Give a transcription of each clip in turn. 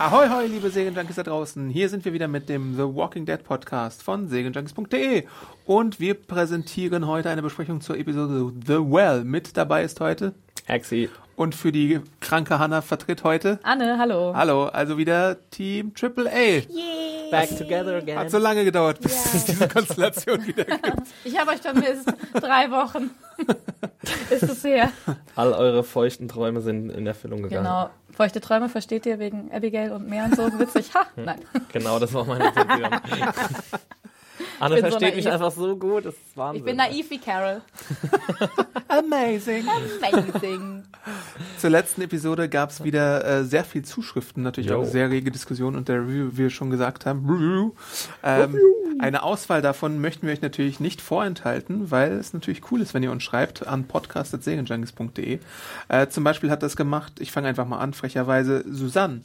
Ahoi, hoi, liebe Serienjunkies da draußen. Hier sind wir wieder mit dem The Walking Dead Podcast von serienjunkies.de. Und wir präsentieren heute eine Besprechung zur Episode The Well. Mit dabei ist heute Axi. Und für die kranke Hanna vertritt heute. Anne, hallo. Hallo, also wieder Team AAA. Back together again. Hat so lange gedauert, bis es diese Konstellation wieder gibt. Ich habe euch vermisst. Drei Wochen ist es her. All eure feuchten Träume sind in Erfüllung gegangen. Genau. Feuchte Träume versteht ihr wegen Abigail und mehr und so. Witzig. Ha, nein. Genau, das war meine Intention. Anne bin so versteht mich einfach so gut, das ist Wahnsinn. Ich bin naiv wie Carol. Amazing. Amazing. Zur letzten Episode gab es wieder äh, sehr viel Zuschriften, natürlich Jo. auch sehr rege Diskussionen und der Review, wie wir schon gesagt haben. Ähm, eine Auswahl davon möchten wir euch natürlich nicht vorenthalten, weil es natürlich cool ist, wenn ihr uns schreibt an podcast.serienjunkies.de. Äh, zum Beispiel hat das gemacht, ich fange einfach mal an, frecherweise, Susanne.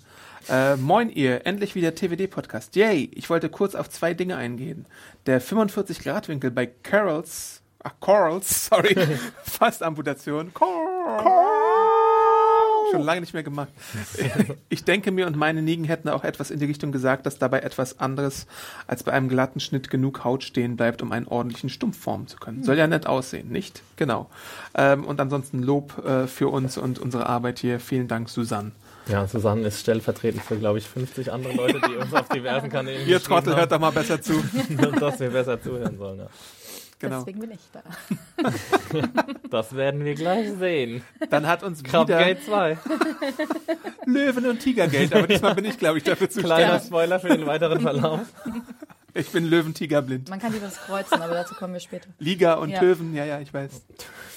Äh, moin ihr, endlich wieder TWD-Podcast. Yay! Ich wollte kurz auf zwei Dinge eingehen. Der 45-Grad-Winkel bei Carols, ach, Corals, sorry, fast Amputation. Schon lange nicht mehr gemacht. Ich denke mir und meine Nigen hätten auch etwas in die Richtung gesagt, dass dabei etwas anderes als bei einem glatten Schnitt genug Haut stehen bleibt, um einen ordentlichen Stumpf formen zu können. Soll ja nett aussehen, nicht? Genau. Ähm, und ansonsten Lob äh, für uns und unsere Arbeit hier. Vielen Dank, Susanne. Ja, Susanne ist stellvertretend für, glaube ich, 50 andere Leute, die uns auf diversen Kanälen Ihr Trottel, hört doch mal besser zu. haben, dass wir besser zuhören sollen. Ja. Genau. Deswegen bin ich da. Das werden wir gleich sehen. Dann hat uns Crab wieder Gate 2. Löwen- und Tigergeld, aber diesmal bin ich, glaube ich, dafür Kleiner zuständig. Spoiler für den weiteren Verlauf. Ich bin Löwen-Tiger-blind. Man kann die was kreuzen, aber dazu kommen wir später. Liga und Ja. Löwen, ja, ja, ich weiß.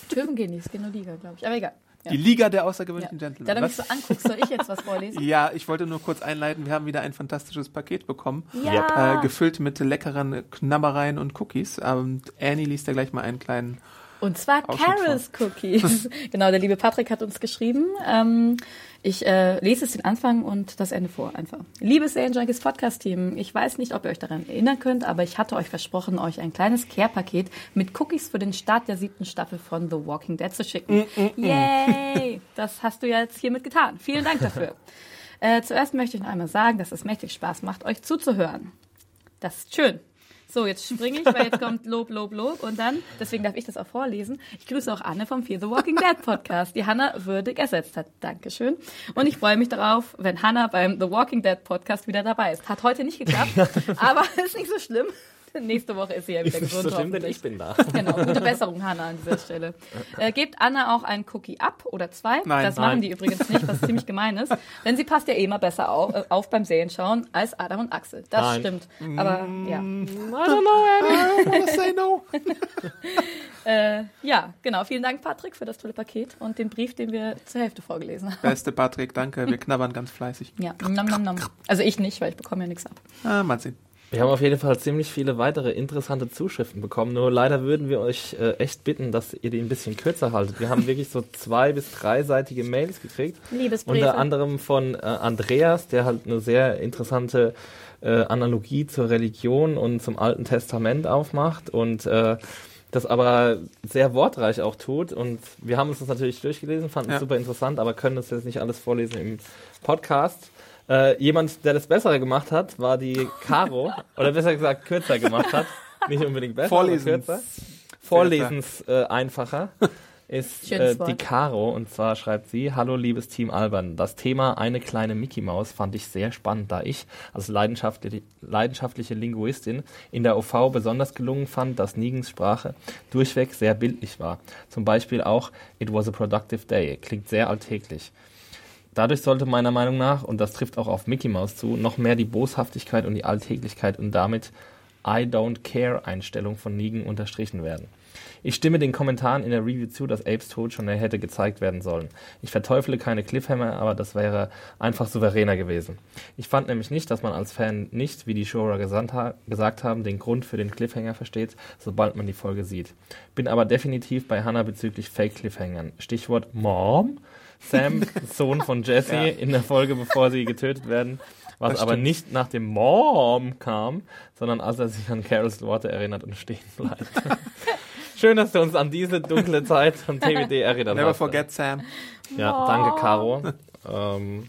Töven gehen nicht, es geht nur Liga, glaube ich. Aber egal. Ja. Die Liga der Ja. außergewöhnlichen Da Gentlemen. du mich so anguckst, soll ich jetzt was vorlesen? Ja, ich wollte nur kurz einleiten. Wir haben wieder ein fantastisches Paket bekommen. Ja. Äh, gefüllt mit leckeren Knabbereien und Cookies. Und Annie liest da gleich mal einen kleinen. Und zwar Carols Cookies. genau, der liebe Patrick hat uns geschrieben. Ähm, ich äh, lese es den Anfang und das Ende vor einfach. Liebes Serien Junkies Podcast Team, ich weiß nicht, ob ihr euch daran erinnern könnt, aber ich hatte euch versprochen, euch ein kleines Care-Paket mit Cookies für den Start der siebten Staffel von The Walking Dead zu schicken. Yay! Das hast du ja jetzt hiermit getan. Vielen Dank dafür. äh, zuerst möchte ich noch einmal sagen, dass es mächtig Spaß macht, euch zuzuhören. Das ist schön. So, jetzt springe ich, weil jetzt kommt Lob, Lob, Lob. Und dann, deswegen darf ich das auch vorlesen. Ich grüße auch Anne vom Fear the Walking Dead Podcast, die Hannah würdig ersetzt hat. Dankeschön. Und ich freue mich darauf, wenn Hannah beim The Walking Dead Podcast wieder dabei ist. Hat heute nicht geklappt, aber ist nicht so schlimm. Nächste Woche ist sie ja wieder Ist gesund. so schlimm, denn ich bin da. Genau, gute Besserung, Hanna, an dieser Stelle. Äh, gebt Anna auch einen Cookie ab oder zwei. Nein. das machen Nein. die übrigens nicht, was ziemlich gemein ist. Denn sie passt ja eh immer besser auf, äh, auf beim Serienschauen als Adam und Axel. Das Nein. stimmt. Aber ja. I don't know, Annie. I wanna say no. Äh, ja, genau. Vielen Dank, Patrick, für das tolle Paket und den Brief, den wir zur Hälfte vorgelesen haben. Beste Patrick, danke. Wir knabbern ganz fleißig. Ja, nom, nom, nom. Also ich nicht, weil ich bekomme ja nichts ab. Ah, mal sehen. Wir haben auf jeden Fall ziemlich viele weitere interessante Zuschriften bekommen. Nur leider würden wir euch äh, echt bitten, dass ihr die ein bisschen kürzer haltet. Wir haben wirklich so zwei- bis dreiseitige Mails gekriegt. Liebesbriefe. Unter anderem von äh, Andreas, der halt eine sehr interessante äh, Analogie zur Religion und zum Alten Testament aufmacht und äh, das aber sehr wortreich auch tut. Und wir haben uns das natürlich durchgelesen, fanden Ja. es super interessant, aber können das jetzt nicht alles vorlesen im Podcast. Äh, jemand, der das Bessere gemacht hat, war die Caro, oder besser gesagt kürzer gemacht hat. Nicht unbedingt besser, Vorlesen. aber kürzer. Vorlesens äh, einfacher ist äh, die. Caro und zwar schreibt sie: Hallo liebes Team Albern. Das Thema eine kleine Mickey Maus fand ich sehr spannend, da ich als leidenschaftliche, leidenschaftliche Linguistin in der OV besonders gelungen fand, dass Nigens Sprache durchweg sehr bildlich war. Zum Beispiel auch It was a productive day. Klingt sehr alltäglich. Dadurch sollte meiner Meinung nach, und das trifft auch auf Mickey Mouse zu, noch mehr die Boshaftigkeit und die Alltäglichkeit und damit I don't care Einstellung von Negan unterstrichen werden. Ich stimme den Kommentaren in der Review zu, dass Apes Tod schon hätte gezeigt werden sollen. Ich verteufle keine Cliffhanger, aber das wäre einfach souveräner gewesen. Ich fand nämlich nicht, dass man als Fan nicht, wie die Showrunner ha gesagt haben, den Grund für den Cliffhanger versteht, sobald man die Folge sieht. Bin aber definitiv bei Hannah bezüglich Fake-Cliffhangern. Stichwort Mom. Sam, Sohn von Jesse, Ja. in der Folge, bevor sie getötet werden. Was aber nicht nach dem Mom kam, sondern als er sich an Carols Worte erinnert und stehen bleibt. Schön, dass du uns an diese dunkle Zeit von TWD erinnert Never hast. forget Sam. Ja, danke, Caro. Ähm,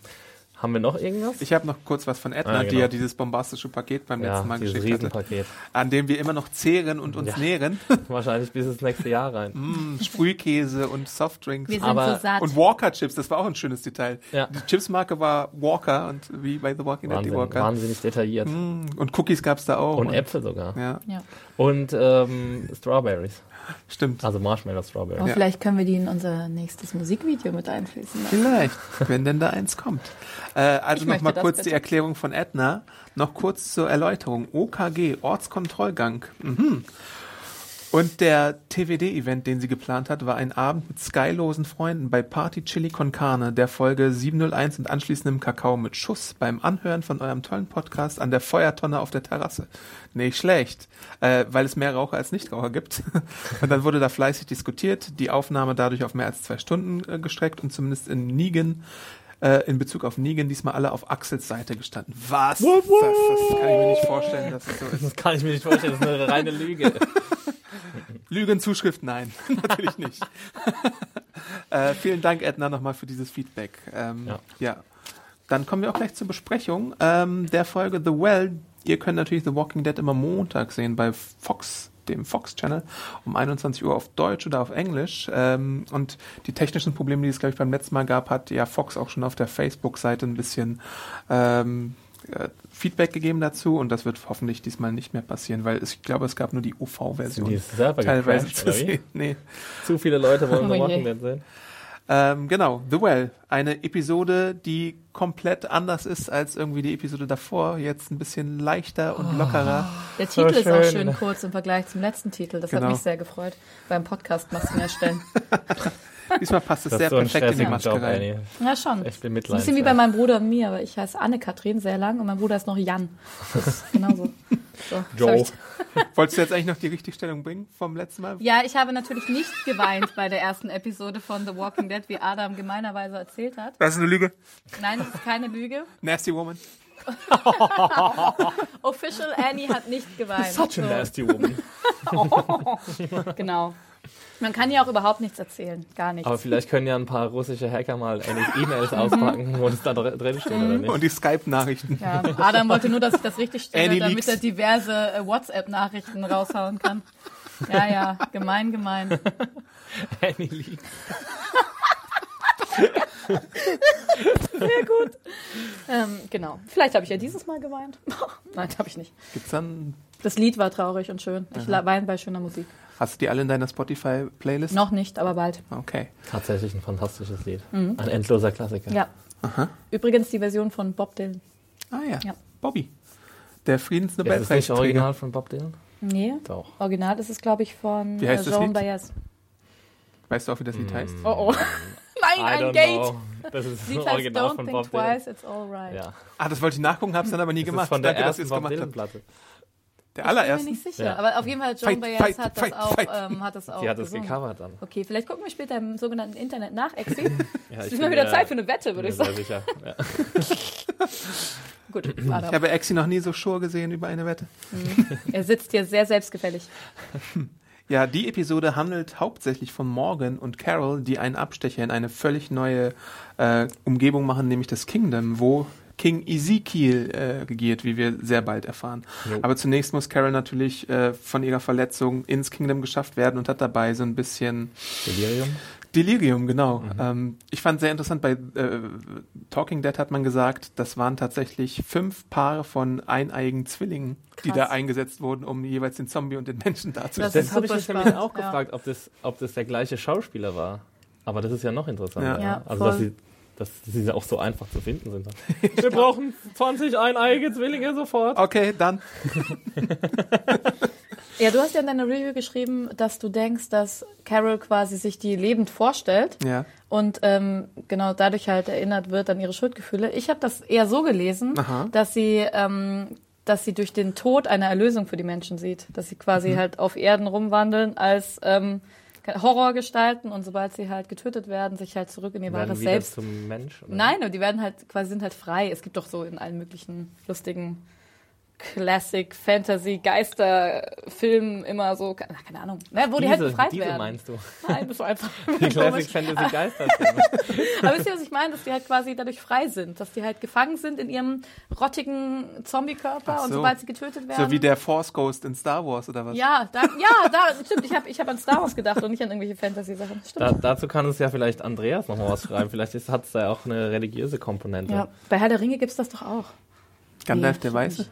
haben wir noch irgendwas? Ich habe noch kurz was von Edna, Ah, die genau. ja dieses bombastische Paket beim ja, letzten Mal dieses geschickt hatte, Riesenpaket. an dem wir immer noch zehren und uns Ja. nähren. Wahrscheinlich bis ins nächste Jahr rein. Mm, Sprühkäse und Softdrinks. Wir sind Aber- so satt. Und Walker-Chips, das war auch ein schönes Detail. Ja. Die Chipsmarke war Walker und wie bei The Walking Dead die Walker. wahnsinnig detailliert. Mm, Und Cookies gab's da auch. Und Äpfel sogar. Ja, ja. Und ähm, Strawberries. stimmt. Also Marshmallow Strawberries. Aber Ja. vielleicht können wir die in unser nächstes Musikvideo mit einfließen lassen. Vielleicht, wenn denn da eins kommt. Äh, also Ich noch möchte mal das kurz bitte. die Erklärung von Edna. Noch kurz zur Erläuterung. OKG, Ortskontrollgang. Mhm. Und der TWD-Event, den sie geplant hat, war ein Abend mit skylosen Freunden bei Party Chili con Carne, der Folge 701 und anschließendem Kakao mit Schuss beim Anhören von eurem tollen Podcast an der Feuertonne auf der Terrasse. Nicht schlecht, äh, weil es mehr Raucher als Nichtraucher gibt. und dann wurde da fleißig diskutiert, die Aufnahme dadurch auf mehr als zwei Stunden äh, gestreckt und zumindest in Nigen äh, in Bezug auf Negan diesmal alle auf Axels Seite gestanden. Was? Das, das kann ich mir nicht vorstellen, dass es so ist. Das kann ich mir nicht vorstellen, das ist eine reine Lüge. Lügenzuschrift, nein, natürlich nicht. äh, vielen Dank, Edna, nochmal für dieses Feedback. Ähm, ja. Ja. Dann kommen wir auch gleich zur Besprechung ähm, der Folge The Well. Ihr könnt natürlich The Walking Dead immer Montag sehen bei Fox, dem Fox-Channel, um 21 Uhr auf Deutsch oder auf Englisch. Ähm, und die technischen Probleme, die es, glaube ich, beim letzten Mal gab, hat ja Fox auch schon auf der Facebook-Seite ein bisschen ähm, äh, Feedback gegeben dazu und das wird hoffentlich diesmal nicht mehr passieren, weil es, ich glaube, es gab nur die UV-Version die Server teilweise gecrashed, zu sehen. Nee. Zu viele Leute wollen Oh The. Walking Dead sehen. Ähm, genau, The Well. Eine Episode, die komplett anders ist als irgendwie die Episode davor. Jetzt ein bisschen leichter und lockerer. Der So Titel ist auch schön. schön kurz im Vergleich zum letzten Titel. Das Genau. hat mich sehr gefreut. Beim Podcast Masken erstellen. Diesmal passt es sehr so perfekt in die Maske Job, rein. Annie. Ja, schon. Ich bin Ein bisschen wie bei meinem Bruder und mir, aber ich heiße Anne-Kathrin sehr lang und mein Bruder ist noch Jan. Das ist genauso. So, Joe. Wolltest du jetzt eigentlich noch die Richtigstellung bringen vom letzten Mal? Ja, ich habe natürlich nicht geweint bei der ersten Episode von The Walking Dead, wie Adam gemeinerweise erzählt hat. Das ist eine Lüge. Nein, das ist keine Lüge. Nasty Woman. Official Annie hat nicht geweint. Such a nasty woman. Genau. Man kann ja auch überhaupt nichts erzählen. Gar nichts. Aber vielleicht können ja ein paar russische Hacker mal E-Mails auspacken, wo das da dr- drin steht, oder nicht? Und die Skype-Nachrichten. Ja, Adam wollte nur, dass ich das richtig stelle, Annie damit Leaks. er diverse äh, WhatsApp-Nachrichten raushauen kann. Ja, ja, gemein, gemein. Annie liegt. Ähm, genau. Vielleicht habe ich ja dieses Mal geweint. Nein, habe ich nicht. Gibt's dann, Das Lied war traurig und schön. Ich weine bei schöner Musik. Hast du die alle in deiner Spotify-Playlist? Noch nicht, aber bald. Okay. Tatsächlich ein fantastisches Lied. Ein endloser Klassiker. Mhm. Ja. Übrigens die Version von Bob Dylan. Ah ja. Ja. Bobby. Der Ist es nicht Friedensnobelpreisträger. original von Bob Dylan? Nee. Doch. Original ist es, glaube ich, von Wie heißt äh, das Lied? Baez. Weißt du auch, wie das Lied heißt? Oh oh. Nein, I ein don't Gate. know. Das ist Lied ein heißt Original Don't von Think Bob Dylan. Twice, it's alright. Ja. Ah, das wollte ich nachgucken, hab's dann aber nie Das gemacht. ist von der Danke, dass ihr ersten es Bob gemacht Dylan habt. Der Ich bin mir nicht sicher. Ja. Aber auf jeden Fall, Joan Baez fight, hat, fight, das auch, fight. ähm, hat das auch Die hat es gesungen. gecovert dann. Okay, vielleicht gucken wir später im sogenannten Internet nach, Exi. Ja, Es ich ist mal wieder mir- Zeit für eine Wette, würde ich sagen. sehr sicher. Ja. Gut, Ich Adam. habe Exi noch nie so schur gesehen über eine Wette. Er sitzt hier sehr selbstgefällig. Ja, die Episode handelt hauptsächlich von Morgan und Carol, die einen Abstecher in eine völlig neue äh, Umgebung machen, nämlich das Kingdom, wo King Ezekiel äh, regiert, wie wir sehr bald erfahren. Jo. Aber zunächst muss Carol natürlich äh, von ihrer Verletzung ins Kingdom geschafft werden und hat dabei so ein bisschen Delirium? Delirium, genau. Ähm, ich fand sehr interessant, bei äh, Talking Dead hat man gesagt, das waren tatsächlich fünf Paare von eineigen Zwillingen, die da Krass. eingesetzt wurden, um jeweils den Zombie und den Menschen Das darzustellen. Das ist habe ich mich nämlich auch ja. gefragt, ob das, ob das der gleiche Schauspieler war. Aber das ist ja noch interessanter. Ja. Ja, also, voll. dass sie dass sie auch so einfach zu finden sind. Wir brauchen 20 eineige Zwillinge sofort. Okay, dann. Ja, du hast ja in deiner Review geschrieben, dass du denkst, dass Carol quasi sich die lebend vorstellt Ja. und ähm, genau dadurch halt erinnert wird an ihre Schuldgefühle. Ich habe das eher so gelesen, Aha. dass sie ähm, dass sie durch den Tod eine Erlösung für die Menschen sieht, dass sie quasi Mhm. halt auf Erden rumwandeln als ähm, Horrorgestalten und sobald sie halt getötet werden, sich halt zurück in ihr wahres Selbst. zum Mensch. oder? Nein, und die werden halt quasi sind halt frei. Es gibt doch so in allen möglichen lustigen Classic Fantasy Geisterfilmen immer so, keine keine Ahnung, ne, wo die halt Diese, befreit diese werden. meinst du? Nein, das war einfach Die Classic. Fantasy Geisterfilme. Aber wisst ihr, was ich meine? Dass die halt quasi dadurch frei sind, dass die halt gefangen sind in ihrem rottigen Zombie-Körper Ach und so. sobald sie getötet werden. So wie der Force Ghost in Star Wars oder was? ja, da, ja, da, stimmt. Ich habe ich hab an Star Wars gedacht und nicht an irgendwelche Fantasy-Sachen. Stimmt. Da, dazu kann uns ja vielleicht Andreas noch mal was schreiben. Vielleicht hat es da auch eine religiöse Komponente. ja. Bei Herr der Ringe gibt's das doch auch. Gandalf Nee, der stimmt Weiße?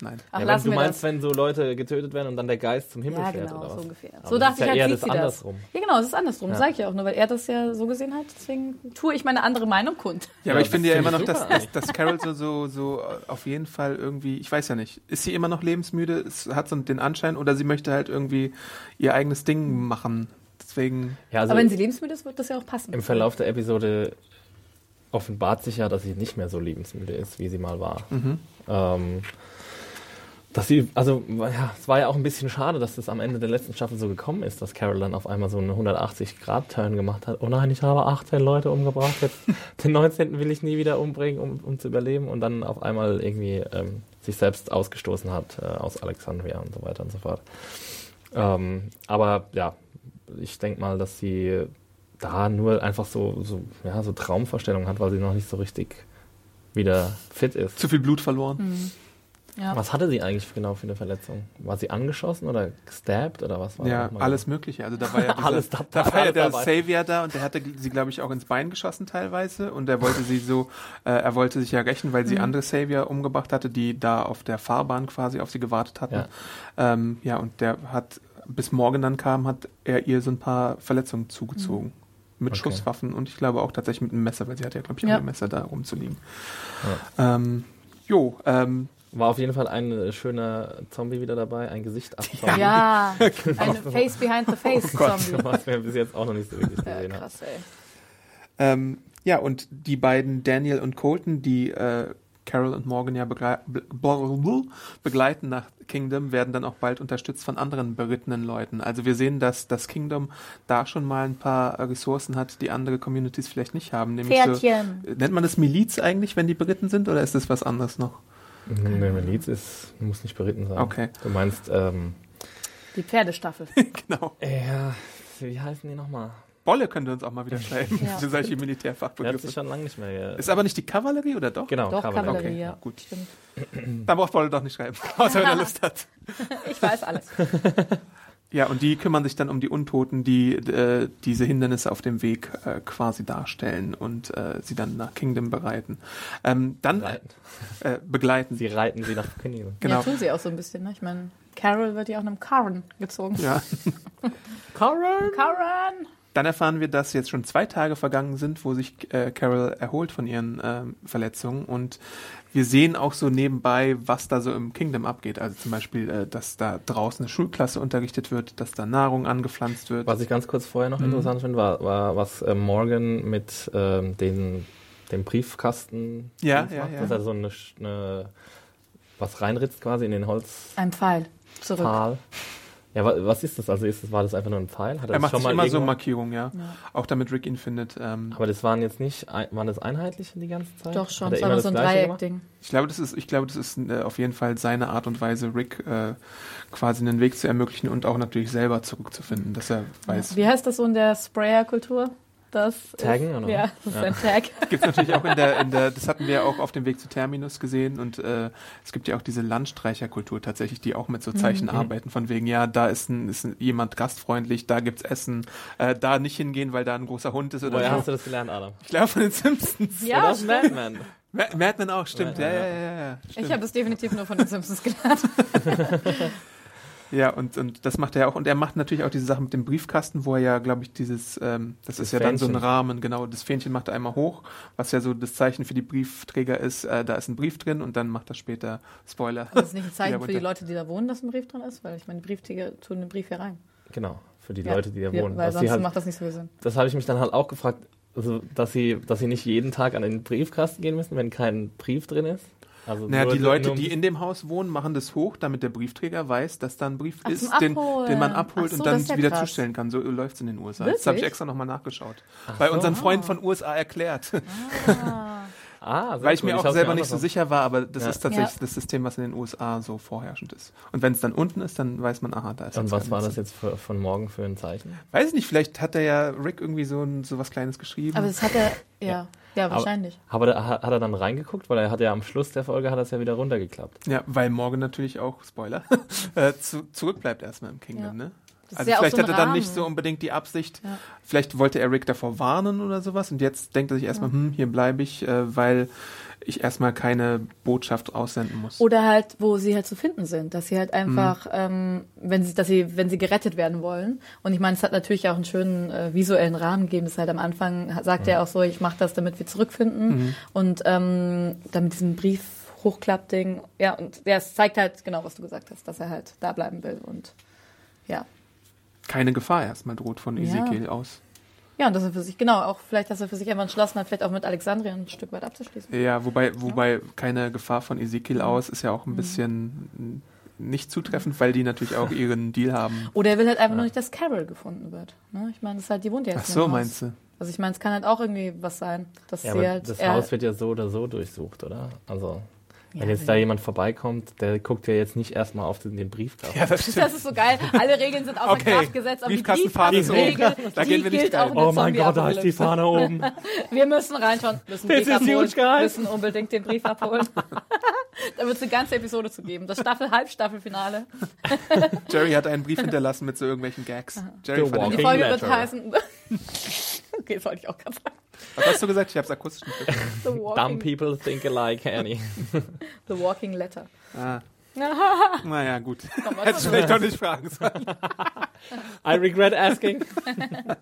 Nein. Ach, Ja, wenn lassen du wir meinst, das. wenn so Leute getötet werden und dann der Geist zum Himmel Ja, fährt genau, oder was? so ungefähr. Aber so dachte ich halt, ja eher das sie das. andersrum. Ja, genau, es ist andersrum. Ja. Sag ich ja auch nur, weil er das ja so gesehen hat. Deswegen tue ich meine andere Meinung kund. Ja, aber Ja, ich finde ja immer noch, dass, dass, dass Carol so, so, so auf jeden Fall irgendwie, ich weiß ja nicht, ist sie immer noch lebensmüde? Es hat so den Anschein oder sie möchte halt irgendwie ihr eigenes Ding machen. Deswegen, Ja, also Aber wenn sie lebensmüde ist, wird das ja auch passen. im Verlauf der Episode offenbart sich ja, dass sie nicht mehr so lebensmüde ist, wie sie mal war. Mhm. Ähm, dass sie, also ja, es war ja auch ein bisschen schade, dass das am Ende der letzten Staffel so gekommen ist, dass Carol dann auf einmal so einen 180-Grad-Turn gemacht hat. Oh nein, ich habe 18 Leute umgebracht, jetzt den 19. will ich nie wieder umbringen, um, um zu überleben und dann auf einmal irgendwie ähm, sich selbst ausgestoßen hat äh, aus Alexandria und so weiter und so fort. Ähm, aber ja, ich denke mal, dass sie da nur einfach so, so, ja, so Traumvorstellungen hat, weil sie noch nicht so richtig wieder fit ist. zu viel Blut verloren. Mhm. Ja. Was hatte sie eigentlich genau für eine Verletzung? War sie angeschossen oder gestabbt oder was war Ja, alles genau? Mögliche. Also da war ja, dieser, Alles da- da war ja alles der dabei. Savior da und der hatte sie, glaube ich, auch ins Bein geschossen teilweise und er wollte sie so, äh, er wollte sich ja rächen, weil sie Mhm. andere Savior umgebracht hatte, die da auf der Fahrbahn quasi auf sie gewartet hatten. Ja. Ja, ähm, ja und der hat, bis morgen dann kam, hat er ihr so ein paar Verletzungen zugezogen. Mit Okay. Schusswaffen und ich glaube auch tatsächlich mit einem Messer, weil sie hatte ja, glaube ich, auch Ja. ein Messer da rumzuliegen. Ähm, jo, ähm, War auf jeden Fall ein äh, schöner Zombie wieder dabei, ein Gesicht ab Zombie, Ja, ein Face behind the face Zombie. was wir bis jetzt auch noch nicht so wirklich Ja, gesehen haben. krass, ey. Ähm, ja, und die beiden Daniel und Colton, die äh, Carol und Morgan ja beglei bl- begleiten nach Kingdom, werden dann auch bald unterstützt von anderen berittenen Leuten. Also wir sehen, dass das Kingdom da schon mal ein paar äh, Ressourcen hat, die andere Communities vielleicht nicht haben. Nämlich Pferdchen. So, nennt man das Miliz eigentlich, wenn die beritten sind, oder ist das was anderes noch? Nee, Miliz ist, muss nicht beritten sein. Okay. Du meinst, ähm, Die Pferdestaffel. genau. ja, wie heißen die nochmal? Bolle könnte uns auch mal wieder schreiben Ja. für solche Der hat Militärfachbegriffe. sich schon lange nicht mehr. Ist aber nicht die Kavallerie, oder doch? genau, Doch, Kavallerie. Kavallerie, Okay, ja. gut. Stimmt. Dann braucht Bolle doch nicht schreiben, außer wenn er Lust hat. Ich weiß alles. Ja, und die kümmern sich dann um die Untoten, die äh, diese Hindernisse auf dem Weg äh, quasi darstellen und äh, sie dann nach Kingdom bereiten. Ähm, dann Reiten. äh, begleiten Sie reiten sie nach Königin. Genau. Ja, tun sie auch so ein bisschen. Ne? Ich meine, Carol wird ja auch einem Karen gezogen. Ja. Carol! Karen! Dann erfahren wir, dass jetzt schon zwei Tage vergangen sind, wo sich äh, Carol erholt von ihren ähm, Verletzungen. Und wir sehen auch so nebenbei, was da so im Kingdom abgeht. Also zum Beispiel, äh, dass da draußen eine Schulklasse unterrichtet wird, dass da Nahrung angepflanzt wird. Was ich ganz kurz vorher noch Mhm. interessant finde, war, war was äh, Morgan mit ähm, den, dem Briefkasten Ja, macht, ja, ja. dass er so eine, eine was reinritzt quasi in den Holzpfahl. Ein Pfeil. Zurück. Ja, wa- was ist das? Also ist das, war das einfach nur ein Pfeil? Hat er das macht schon sich mal immer so Markierungen, ja. Ja. Auch damit Rick ihn findet. Ähm, Aber das waren jetzt nicht, ein- waren das einheitliche die ganze Zeit? Doch schon, er es war so ein das? Dreieckding. Ich glaube, das ist, ich glaube, das ist äh, auf jeden Fall seine Art und Weise, Rick äh, quasi einen Weg zu ermöglichen und auch natürlich selber zurückzufinden, dass er weiß. Wie heißt das so in der Sprayer-Kultur? Das Taggen, ist, oder? Ja, das ist ein Tag. Gibt es natürlich auch in der, in der, das hatten wir auch auf dem Weg zu Terminus gesehen und äh, es gibt ja auch diese Landstreicherkultur tatsächlich, die auch mit so Zeichen arbeiten, von wegen, ja, da ist, ein, ist ein, jemand gastfreundlich, da gibt's Essen, äh, da nicht hingehen, weil da ein großer Hund ist oder Woher so. hast du das gelernt, Adam? Ich glaube von den Simpsons. Ja, Oder aus Madman? Ma- Madman auch, stimmt. Ja, Ja, ja, ja. ja, ja. ich Stimmt. habe das definitiv nur von den Simpsons gelernt. Ja, und, und das macht er auch. Und er macht natürlich auch diese Sache mit dem Briefkasten, wo er ja, glaube ich, dieses, ähm, das, Das ist ja dann so ein. Rahmen, genau, das Fähnchen macht er einmal hoch, was ja so das Zeichen für die Briefträger ist, äh, da ist ein Brief drin und dann macht er später Spoiler. Das ist nicht ein Zeichen für die. Leute, die da wohnen, dass ein Brief drin ist, weil ich meine, die Briefträger tun den Brief hier rein. Genau, für die Ja. Leute, die da Ja, wohnen. Weil Dass sonst halt, macht das nicht so Sinn. das habe ich mich dann halt auch gefragt, also, dass sie, dass sie nicht jeden Tag an den Briefkasten gehen müssen, wenn kein Brief drin ist. Also Naja, die Leute, die in dem Haus wohnen, machen das hoch, damit der Briefträger weiß, dass da ein Brief Ach, ist, den, den man abholt Ach so, und dann ja wieder krass. zustellen kann. So läuft es in den USA. Das habe ich Wirklich? extra nochmal nachgeschaut. Bei unseren Freunden von USA erklärt. Ah, sehr Weil ich cool. mir auch hab's selber mir nicht so sicher war, aber das Ja. ist tatsächlich Ja. das System, was in den USA so vorherrschend ist. Und wenn es dann unten ist, dann weiß man, aha, da ist Und jetzt was war das jetzt für, von morgen für ein Zeichen? Weiß ich nicht, vielleicht hat er ja Rick irgendwie so, ein, so was Kleines geschrieben. Aber das hat er, ja, ja, wahrscheinlich. Aber da, hat hat er dann reingeguckt, weil er hat ja am Schluss der Folge hat er es ja wieder runtergeklappt. ja, weil morgen natürlich auch, Spoiler, äh, zu, zurückbleibt erstmal im Kingdom, Ja. ne? Also ja vielleicht so hat er dann Rahmen. nicht so unbedingt die Absicht, Ja. vielleicht wollte er Rick davor warnen oder sowas und jetzt denkt er sich erstmal, hm, hier bleibe ich, äh, weil ich erstmal keine Botschaft aussenden muss. Oder halt, wo sie halt zu finden sind, dass sie halt Mhm. einfach, ähm, wenn sie, dass sie, wenn sie gerettet werden wollen. Und ich meine, es hat natürlich auch einen schönen äh, visuellen Rahmen gegeben. Das halt am Anfang sagt er auch so, ich mache das, damit wir zurückfinden Mhm. und ähm, damit diesen Brief hochklappding. Ja, und ja, es zeigt halt genau, was du gesagt hast, dass er halt da bleiben will und ja. Keine Gefahr erstmal droht von Ja. Ezekiel aus. Ja, und dass er für sich, genau, auch vielleicht, dass er für sich einfach entschlossen hat, vielleicht auch mit Alexandria ein Stück weit abzuschließen. Ja, wobei, wobei keine Gefahr von Ezekiel Mhm. aus ist ja auch ein bisschen mm, nicht zutreffend, weil die natürlich auch ihren Deal haben. Oder er will halt einfach nur nicht, dass Carol gefunden wird. Ne? Ich meine, das ist halt, die wohnt ja jetzt Ach so, meinst du? Also ich meine, es kann halt auch irgendwie was sein, dass Ja, sie aber halt. das Haus wird ja so oder so durchsucht, oder? Also, wenn jetzt da jemand vorbeikommt, der guckt ja jetzt nicht erstmal auf den, den Briefkasten. Ja, das das ist so geil. Alle Regeln sind außer Okay. Kraft gesetzt, aber die Briefkastenfahne ist oben. Da gehen wir nicht rein. Oh mein Gott, da ist die. Fahne oben. Wir müssen reinschauen, müssen This Brief is abholen, huge, guys. müssen unbedingt den Brief abholen. da wird es eine ganze Episode zu geben. Das Staffel, Halbstaffelfinale. Jerry hat einen Brief hinterlassen mit so irgendwelchen Gags. Jerry The fand Die Folge wird heißen. okay, das wollte ich auch gerade sagen. Was hast du gesagt? Ich habe es akustisch nicht verstanden. Dumb people think alike, Annie. the walking Letter. Ah. Naja, gut. Hättest du vielleicht doch nicht fragen sollen. I regret asking.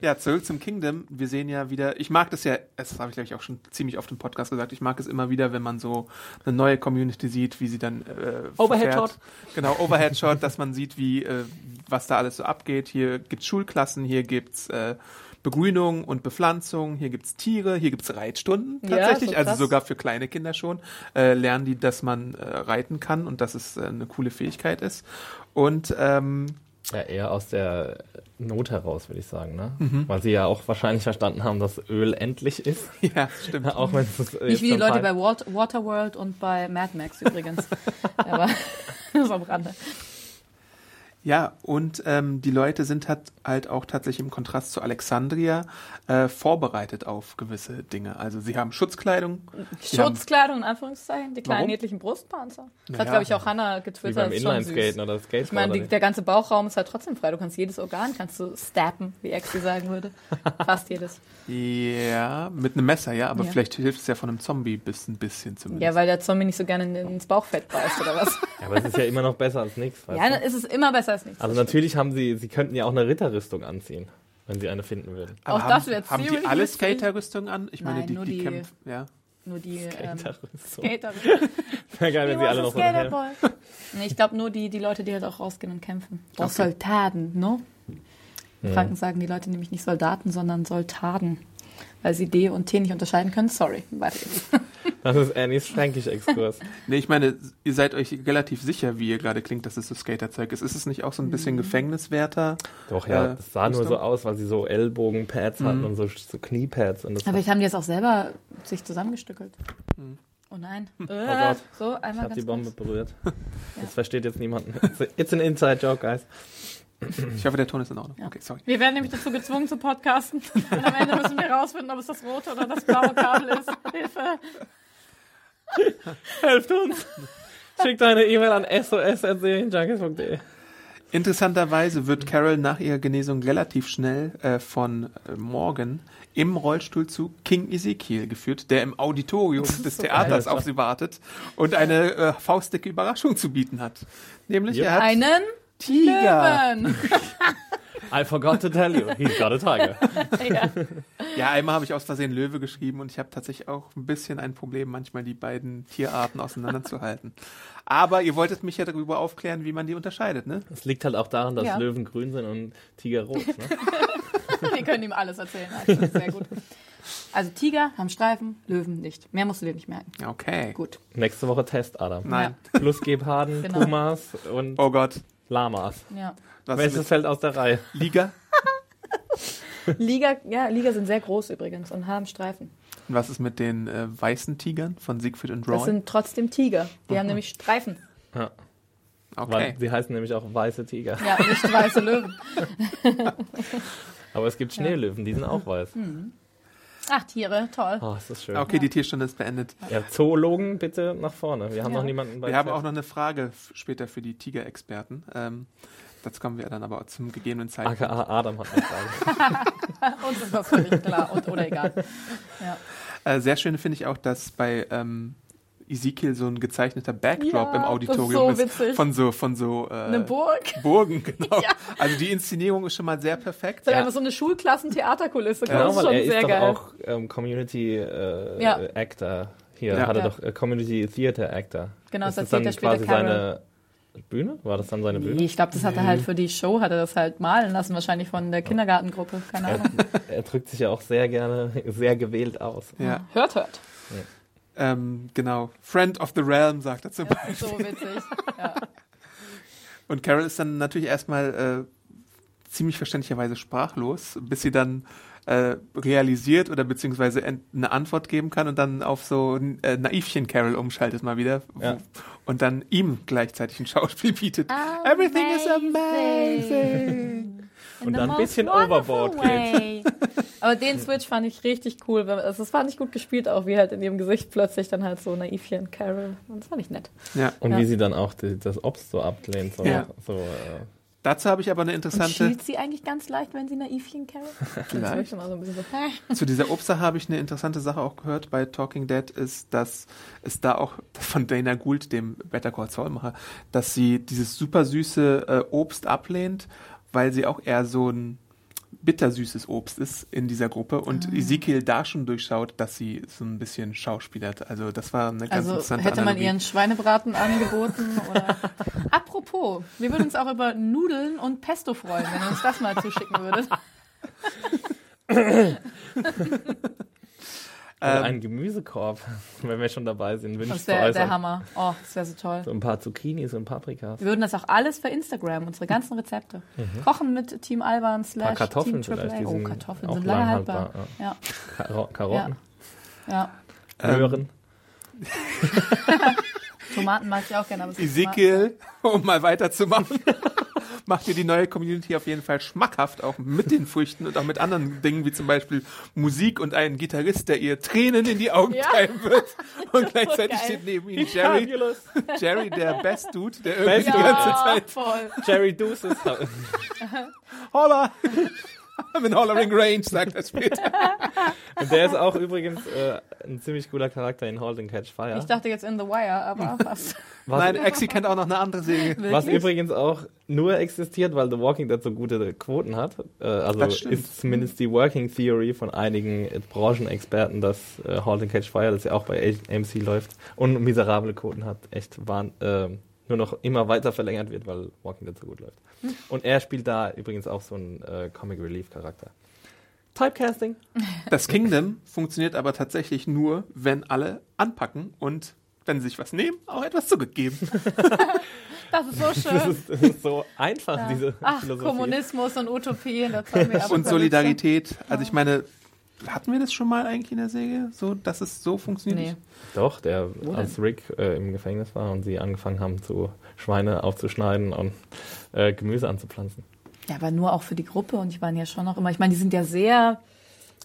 Ja, zurück zum Kingdom. Wir sehen ja wieder, ich mag das ja, das habe ich glaube ich auch schon ziemlich oft im Podcast gesagt, ich mag es immer wieder, wenn man so eine neue Community sieht, wie sie dann äh, Overhead verfährt. Shot. Genau, Overhead Shot, dass man sieht, wie äh, was da alles so abgeht. Hier gibt's Schulklassen, hier gibt's äh, Begrünung und Bepflanzung, hier gibt's Tiere, hier gibt's Reitstunden Ja, tatsächlich, so also sogar für kleine Kinder schon, äh, lernen die, dass man äh, reiten kann und dass es äh, eine coole Fähigkeit ist. Und ähm, Ja, eher aus der Not heraus, würde ich sagen, ne? Mhm. Weil sie ja auch wahrscheinlich verstanden haben, dass Öl endlich ist. ja, stimmt. auch wenn es Nicht wie die Leute bei Waterworld und bei Mad Max übrigens. Aber so am Rande. Ja, und ähm, die Leute sind halt, halt auch tatsächlich im Kontrast zu Alexandria äh, vorbereitet auf gewisse Dinge. Also sie haben Schutzkleidung. Schutzkleidung in Anführungszeichen, die kleinen Warum? niedlichen Brustpanzer. Das Naja. hat, glaube ich, auch Hannah Wie getwittert. beim ist schon Inlineskaten süß. oder Ich Skateboard. meine, die, oder der ganze Bauchraum ist halt trotzdem frei. Du kannst jedes Organ, kannst du stappen, wie Exi sagen würde. Fast jedes. Ja, mit einem Messer, ja, aber Ja. vielleicht hilft es ja von einem Zombie bis ein bisschen zumindest. Ja, weil der Zombie nicht so gerne in- ins Bauchfett beißt oder was. Ja, aber es ist ja immer noch besser als nichts. weißt ja, du? dann ist es immer besser als nichts. Also natürlich haben sie, sie könnten ja auch eine Ritterrüstung anziehen, wenn sie eine finden würden. aber auch haben, das wird haben die alle. Skaterrüstung an? Ich meine, Nein, die, nur die, die- kämpfen, ja. Nur die ähm, Ritterrüstung. Skater. Wäre geil, wenn sie alle noch so nee, ich glaube nur die, die Leute, die halt auch rausgehen und kämpfen. Auch Okay. Soldaten, ne? In Franken sagen die Leute nämlich nicht Soldaten, sondern Soldaten. Weil sie D und T nicht unterscheiden können. Sorry, weiter geht's. Das ist Annies Fränkisch-Exkurs. Nee, ich meine, ihr seid euch relativ sicher, wie ihr gerade klingt, dass es so Skaterzeug ist. Ist es nicht auch so ein bisschen Mhm. Gefängniswärter? Doch, ja, Äh, das sah nur so aus, weil sie so Ellbogenpads hatten und so, so Kniepads. Und das Aber ich haben die jetzt auch selber sich zusammengestückelt. Oh nein. Äh, Gott. So, ich einmal habe die Bombe kurz. berührt. Das versteht jetzt niemand. It's, a- it's an inside joke, guys. Ich hoffe, der Ton ist in Ordnung. Okay, sorry. Wir werden nämlich dazu gezwungen zu podcasten. Und am Ende müssen wir rausfinden, ob es das rote oder das blaue Kabel ist. Hilfe. Helft uns! Schickt eine E-Mail an sos.serienjunkies.de. Interessanterweise wird Carol nach ihrer Genesung relativ schnell äh, von äh, Morgan im Rollstuhl zu King Ezekiel geführt, der im Auditorium des Theaters geil. auf sie wartet und eine äh, faustdicke Überraschung zu bieten hat. Nämlich Yep. er hat Einen Tiger. Löwen. I forgot to tell you, he's got a tiger. ja. Ja, einmal habe ich aus Versehen Löwe geschrieben und ich habe tatsächlich auch ein bisschen ein Problem, manchmal die beiden Tierarten auseinanderzuhalten. Aber ihr wolltet mich ja darüber aufklären, wie man die unterscheidet, ne? Es liegt halt auch daran, dass Ja. Löwen grün sind und Tiger rot. Ne? Wir können ihm alles erzählen. Also, das sehr gut. Also Tiger haben Streifen, Löwen nicht. Mehr musst du dir nicht merken. Okay. Gut. Nächste Woche Test, Adam. Nein. Plus Geparden, Genau. Pumas und Oh Gott. Lamas. Ja. Was Welches fällt aus der Reihe? Liga? Liga, ja, Liga sind sehr groß übrigens und haben Streifen. Und was ist mit den äh, weißen Tigern von Siegfried und Roy? Das sind trotzdem Tiger. Die haben nämlich Streifen. Ja, okay. weil sie heißen nämlich auch weiße Tiger. Ja, nicht weiße Löwen. Aber es gibt Schneelöwen, die sind auch weiß. Hm. Ach, Tiere, toll. Oh, ist das schön. Okay, die Tierstunde ist beendet. Ja, Zoologen bitte nach vorne. Wir haben Ja. noch niemanden bei Wir haben auch noch eine Frage später für die Tigerexperten. Ähm, dazu kommen wir dann aber zum gegebenen Zeitpunkt. AKA Adam hat eine Frage. Uns ist das völlig klar und, oder egal. Ja. Äh, sehr schön finde ich auch, dass bei ähm, Ezekiel so ein gezeichneter Backdrop Ja, im das Auditorium ist so ist. witzig. Von so, von so äh, Eine Burg. Burgen, genau. Ja. Also die Inszenierung ist schon mal sehr perfekt. Das ist einfach so eine Schulklassen-Theaterkulisse. Genau, das ist schon er ist sehr doch geil. auch ähm, Community äh, Ja. Actor. Hier Ja. hat er Ja. doch äh, Community Theater Actor. Genau, ist das das dann erzählt er quasi später seine Bühne? War das dann seine Bühne? Nee, ich glaube, das hat er halt für die Show, hat er das halt malen lassen, wahrscheinlich von der Kindergartengruppe. Keine Ahnung. Er drückt sich ja auch sehr gerne, sehr gewählt aus. Ja, Hört, hört. Ähm, genau. Friend of the Realm, sagt er zum Das Beispiel. ist so witzig. Ja. Und Carol ist dann natürlich erstmal äh, ziemlich verständlicherweise sprachlos, bis sie dann äh, realisiert oder beziehungsweise eine Antwort geben kann und dann auf so äh, Naivchen Carol umschaltet mal wieder Ja. und dann ihm gleichzeitig ein Schauspiel bietet. Everything is amazing. Und dann ein bisschen overboard geht. Aber den Switch fand ich richtig cool. Also das fand ich gut gespielt, auch wie halt in ihrem Gesicht plötzlich dann halt so naivchen Carol. Und das fand ich nett. Ja. Und Ja. wie sie dann auch die, das Obst so ablehnt. So, Ja. so, äh, Dazu habe ich aber eine Und interessante, schielt sie eigentlich ganz leicht, wenn sie naivchen Carol? Vielleicht. So ein bisschen so. hä? zu dieser Obstsache habe ich eine interessante Sache auch gehört bei Talking Dead, ist, dass es da auch von Dana Gould, dem Better Call Saul Macher, dass sie dieses super süße äh, Obst ablehnt, weil sie auch eher so ein bittersüßes Obst ist in dieser Gruppe und Ezekiel da schon durchschaut, dass sie so ein bisschen schauspielert. Also das war eine ganz Also interessante hätte man Analogie. ihren Schweinebraten angeboten oder. Apropos, wir würden uns auch über Nudeln und Pesto freuen, wenn ihr uns das mal zuschicken würdet. oder Ähm, ein Gemüsekorb, wenn wir schon dabei sind, wünsche Das wäre der. Hammer. Oh, das wäre so toll. So ein paar Zucchinis und Paprikas. Wir würden das auch alles für Instagram, unsere ganzen Rezepte. Kochen mit Team Alban slash Mhm. Kartoffeln Team die Oh, Kartoffeln sind lange lang haltbar. haltbar, Ja, Karo Karotten, ja. Möhren. Tomaten mag ich auch gerne. Aber Ezekiel, um mal weiterzumachen, macht dir die neue Community auf jeden Fall schmackhaft, auch mit den Früchten und auch mit anderen Dingen, wie zum Beispiel Musik und einen Gitarrist, der ihr Tränen in die Augen Ja. treiben wird. Und gleichzeitig steht neben ihm Jerry. Jerry, der Best Dude, der irgendwie Best die ganze Ja, Zeit voll. Jerry Deuces. Holla! I'm in Hollering Range, sagt er später. Und der ist auch übrigens äh, ein ziemlich cooler Charakter in Halt and Catch Fire. Ich dachte jetzt in The Wire, aber fast. Was, Nein, Exi kennt auch noch eine andere Serie. was Wirklich? übrigens auch nur existiert, weil The Walking Dead so gute Quoten hat. Äh, also ist zumindest die Working Theory von einigen Branchenexperten, dass äh, Halt and Catch Fire, das ja auch bei AMC läuft und miserable Quoten hat, echt wahn, äh, nur noch immer weiter verlängert wird, weil Walking Dead so gut läuft. Und er spielt da übrigens auch so einen äh, Comic Relief Charakter. Typecasting. Das Kingdom funktioniert aber tatsächlich nur, wenn alle anpacken und wenn sie sich was nehmen, auch etwas zurückgeben. Das ist so Das schön. ist, das ist so einfach, diese Ach, Philosophie. Kommunismus und Utopien. Das haben wir aber und. Solidarität. Also ich meine, hatten wir das schon mal eigentlich in der Serie, so dass es so funktioniert? Nee. Doch, der, Wo als Rick äh, im Gefängnis war und sie angefangen haben, zu Schweine aufzuschneiden und äh, Gemüse anzupflanzen. Ja, aber nur auch für die Gruppe und die waren ja schon noch immer, ich meine, die sind ja sehr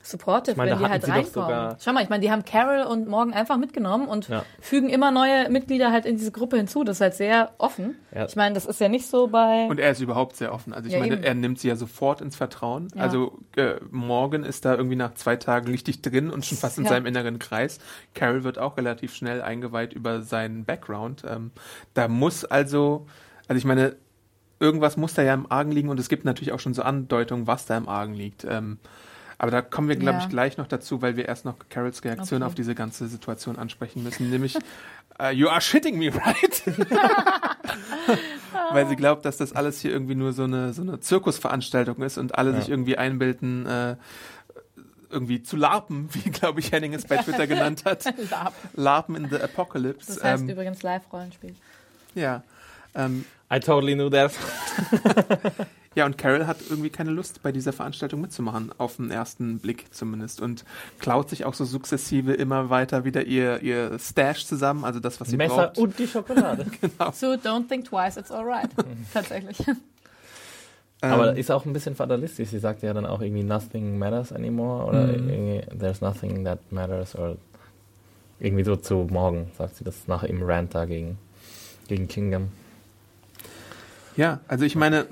supportive, Ich meine, wenn die halt reinkommen. Schau mal, ich meine, die haben Carol und Morgan einfach mitgenommen und Ja. fügen immer neue Mitglieder halt in diese Gruppe hinzu. Das ist halt sehr offen. Ja. Ich meine, das ist ja nicht so bei... Und er ist überhaupt sehr offen. Also ich Ja, meine, eben. er nimmt sie ja sofort ins Vertrauen. Ja. Also äh, Morgan ist da irgendwie nach zwei Tagen richtig drin und schon fast in Ja. seinem inneren Kreis. Carol wird auch relativ schnell eingeweiht über seinen Background. Ähm, da muss also, also ich meine, irgendwas muss da ja im Argen liegen und es gibt natürlich auch schon so Andeutungen, was da im Argen liegt. Ähm, aber da kommen wir, glaube Ja. ich, gleich noch dazu, weil wir erst noch Carols Reaktion Okay. auf diese ganze Situation ansprechen müssen. Nämlich, äh, you are shitting me, right? weil sie glaubt, dass das alles hier irgendwie nur so eine, so eine Zirkusveranstaltung ist und alle sich irgendwie einbilden, äh, irgendwie zu larpen, wie, glaube ich, Henning es bei Twitter genannt hat. Larpen. Larpen in the Apocalypse. Das heißt ähm, übrigens Live-Rollenspiel. ja. Ähm, I totally knew that. Ja, und Carol hat irgendwie keine Lust, bei dieser Veranstaltung mitzumachen, auf den ersten Blick zumindest. Und klaut sich auch so sukzessive immer weiter wieder ihr, ihr Stash zusammen, also das, was sie Messer braucht. und die Schokolade. So, don't think twice, it's alright. Tatsächlich. Aber Ähm, ist auch ein bisschen fatalistisch. Sie sagt ja dann auch irgendwie nothing matters anymore oder Mhm. irgendwie there's nothing that matters oder irgendwie so zu morgen sagt sie das nach im Rant da gegen, gegen Kingdom. Ja, also ich meine,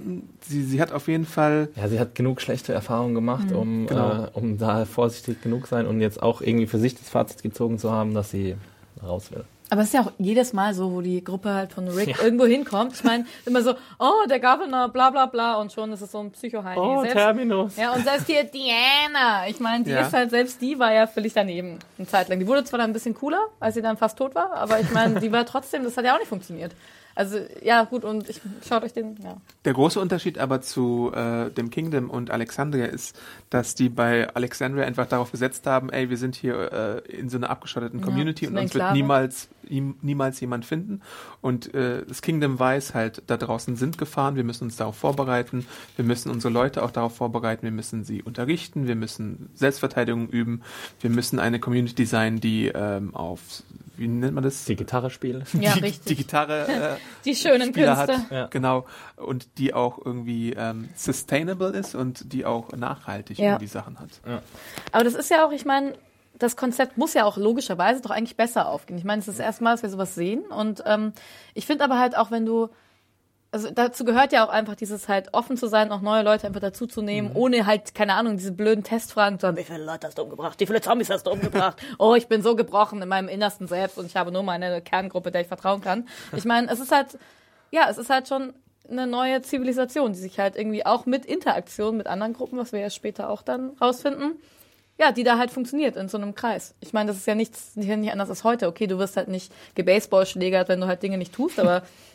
sie, sie hat auf jeden Fall, Ja, sie hat genug schlechte Erfahrungen gemacht, um, Genau. äh, um da vorsichtig genug sein und jetzt auch irgendwie für sich das Fazit gezogen zu haben, dass sie raus will. Aber es ist ja auch jedes Mal so, wo die Gruppe halt von Rick Ja. irgendwo hinkommt. Ich meine, immer so, oh, der Governor, bla bla bla und schon ist es so ein Psycho-Heini. Selbst- Terminus. Ja, und selbst hier Diana, ich meine, die Ja. ist halt, selbst die war ja völlig daneben, eine Zeit lang. Die wurde zwar dann ein bisschen cooler, als sie dann fast tot war, aber ich meine, die war trotzdem, das hat ja auch nicht funktioniert. Also, ja, gut, und ich, schaut euch den, ja. der große Unterschied aber zu äh, dem Kingdom und Alexandria ist, dass die bei Alexandria einfach darauf gesetzt haben, ey, wir sind hier äh, in so einer abgeschotteten Ja, Community so und uns wird niemals, niemals jemand finden. Und äh, das Kingdom weiß halt, da draußen sind Gefahren, wir müssen uns darauf vorbereiten, wir müssen unsere Leute auch darauf vorbereiten, wir müssen sie unterrichten, wir müssen Selbstverteidigung üben, wir müssen eine Community sein, die ähm, auf, wie nennt man das? Die Gitarre spielt. Ja, die, richtig. die Gitarre äh, Die schönen Spieler Künste. hat, Ja. genau, und die auch irgendwie ähm, sustainable ist und die auch nachhaltig Ja. irgendwie Sachen hat. Aber das ist ja auch, ich meine, das Konzept muss ja auch logischerweise doch eigentlich besser aufgehen. Ich meine, es ist das erste Mal, dass wir sowas sehen. Und ähm, ich finde aber halt auch, wenn du, also dazu gehört ja auch einfach dieses halt offen zu sein, auch neue Leute einfach dazuzunehmen, ohne halt, keine Ahnung, diese blöden Testfragen zu haben, wie viele Leute hast du umgebracht, wie viele Zombies hast du umgebracht, oh, ich bin so gebrochen in meinem Innersten selbst und ich habe nur meine Kerngruppe, der ich vertrauen kann. Ich meine, es ist halt, ja, es ist halt schon eine neue Zivilisation, die sich halt irgendwie auch mit Interaktion mit anderen Gruppen, was wir ja später auch dann rausfinden, ja, die da halt funktioniert in so einem Kreis. Ich meine, das ist ja nichts nicht nicht anders als heute. Okay, du wirst halt nicht gebaseballschlägert, wenn du halt Dinge nicht tust, aber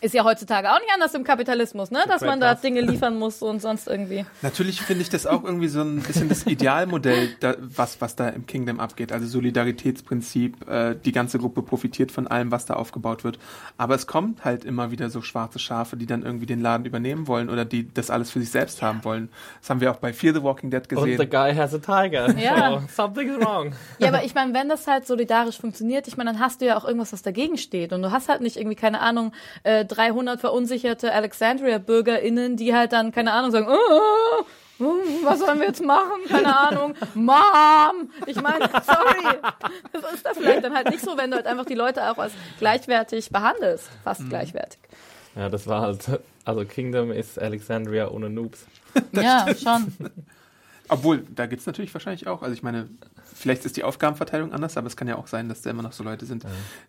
ist ja heutzutage auch nicht anders im Kapitalismus, ne? Dass man da. Dinge liefern muss und sonst irgendwie. Natürlich finde ich das auch irgendwie so ein bisschen das Idealmodell, da, was, was da im Kingdom abgeht. Also Solidaritätsprinzip, äh, die ganze Gruppe profitiert von allem, was da aufgebaut wird. Aber es kommt halt immer wieder so schwarze Schafe, die dann irgendwie den Laden übernehmen wollen oder die das alles für sich selbst haben wollen. Das haben wir auch bei Fear the Walking Dead Und the gesehen. guy has a tiger. Ja. So, something's wrong. Ja, aber ich meine, wenn das halt solidarisch funktioniert, ich meine, dann hast du ja auch irgendwas, was dagegen steht. Und du hast halt nicht irgendwie, keine Ahnung, äh, 300 verunsicherte Alexandria-BürgerInnen, die halt dann, keine Ahnung, sagen, oh, was sollen wir jetzt machen? Keine Ahnung. Mom! Ich meine, sorry. Das ist da vielleicht dann halt nicht so, wenn du halt einfach die Leute auch als gleichwertig behandelst. Fast gleichwertig. Ja, das war halt, also Kingdom ist Alexandria ohne Noobs. ja, schon. Obwohl, da gibt's natürlich wahrscheinlich auch. Also ich meine, vielleicht ist die Aufgabenverteilung anders, aber es kann ja auch sein, dass da immer noch so Leute sind.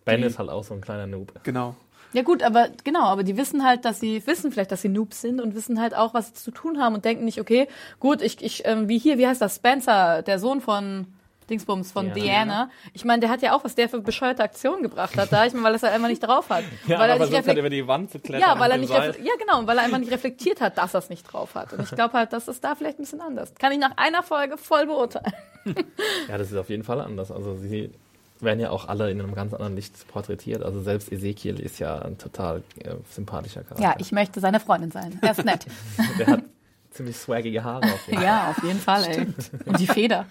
Ben die- ist halt auch so ein kleiner Noob. Genau. Ja gut, aber genau, aber die wissen halt, dass sie wissen vielleicht, dass sie Noobs sind und wissen halt auch, was sie zu tun haben und denken nicht, okay, gut, ich, ich ähm, wie hier, wie heißt das, Spencer, der Sohn von Dingsbums, von Diana. Diana. Ich meine, der hat ja auch, was der für bescheuerte Aktionen gebracht hat da. Ich meine, weil er es halt einfach nicht drauf hat. weil er nicht reflekt- über die Wand zu klettern. ja, weil er nicht ja genau, weil er einfach nicht reflektiert hat, dass er es nicht drauf hat. Und ich glaube halt, das ist da vielleicht ein bisschen anders. Kann ich nach einer Folge voll beurteilen. Ja, das ist auf jeden Fall anders. Also sie werden ja auch alle in einem ganz anderen Licht porträtiert. Also selbst Ezekiel ist ja ein total äh, sympathischer Charakter. Ja, ich möchte seine Freundin sein. Er ist nett. Der hat ziemlich swaggige Haare auf jeden Fall. ja, auf jeden Fall, ey. Und die Feder.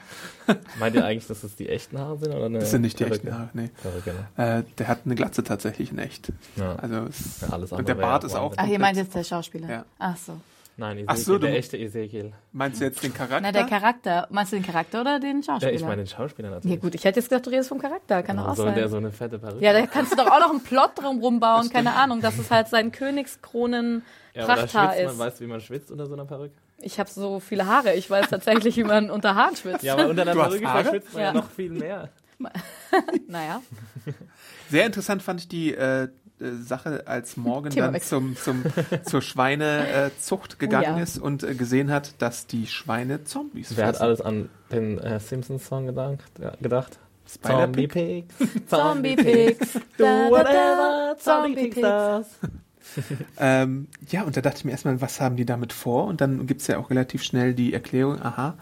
Meint ihr eigentlich, dass das die echten Haare sind? Oder eine Das sind nicht die Perücke? echten Haare, nee. Perücke, ne? Äh, der hat eine Glatze tatsächlich in echt. Ja. Also Ja, alles und andere der Bart ist auch. Ach, ihr meint jetzt der Schauspieler? Ja. Ach so. Nein, Ezekiel, Ach so, du- der echte Ezekiel. Meinst du jetzt den Charakter? Na, der Charakter. Meinst du den Charakter oder den Ja, Schauspieler? ich meine den Schauspieler ja natürlich. gut, ich hätte jetzt gedacht, du redest vom Charakter. Kann doch auch soll sein. der so eine fette Perücke? ja, da kannst du doch auch noch einen Plot drum rumbauen. Keine Ahnung, dass es halt sein Königskronen ja, Prachthaar schwitzt man, ist. weißt du, wie man schwitzt unter so einer Perücke? Ich habe so viele Haare. Ich weiß tatsächlich, wie man unter Haaren schwitzt. Ja, aber unter einer Du hast Perücke Haare? verschwitzt man ja. Ja. noch viel mehr. Naja. Sehr interessant fand ich die äh, äh, Sache, als Morgan dann zum, zum, zur Schweinezucht gegangen Oh ja. ist und äh, gesehen hat, dass die Schweine Zombies Wer hat fressen. alles an den äh, Simpsons-Song gedacht? Gedacht? Spider-Pig? Pigs. Zombie Pigs. Do whatever, Zombie Zombie Pigs. Ähm, ja, und da dachte ich mir erstmal, was haben die damit vor? Und dann gibt's ja auch relativ schnell die Erklärung, aha,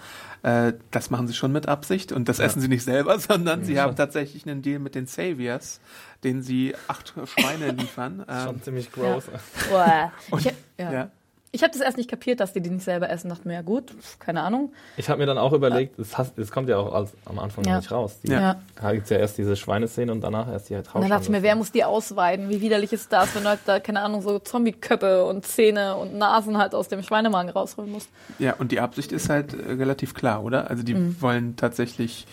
äh, das machen sie schon mit Absicht und das essen sie nicht selber, sondern sie haben tatsächlich einen Deal mit den Saviors, denen sie acht Schweine liefern. Schon Ähm, ziemlich gross. Boah. und, Ich, hab- ja. Ich habe das erst nicht kapiert, dass die die nicht selber essen. Dachte mir, ja gut, pf, keine Ahnung. Ich habe mir dann auch überlegt, es, has- es kommt ja auch als, am Anfang Ja. nicht raus. Die, Ja. Da gibt es ja erst diese Schweineszene und danach erst die Und dann dachte ich mir, wer muss die ausweiden? Wie widerlich ist das, wenn du halt da, keine Ahnung, so Zombie-Köpfe und Zähne und Nasen halt aus dem Schweinemagen rausholen musst. ja, und die Absicht ist halt äh, relativ klar, oder? Also die Mhm. wollen tatsächlich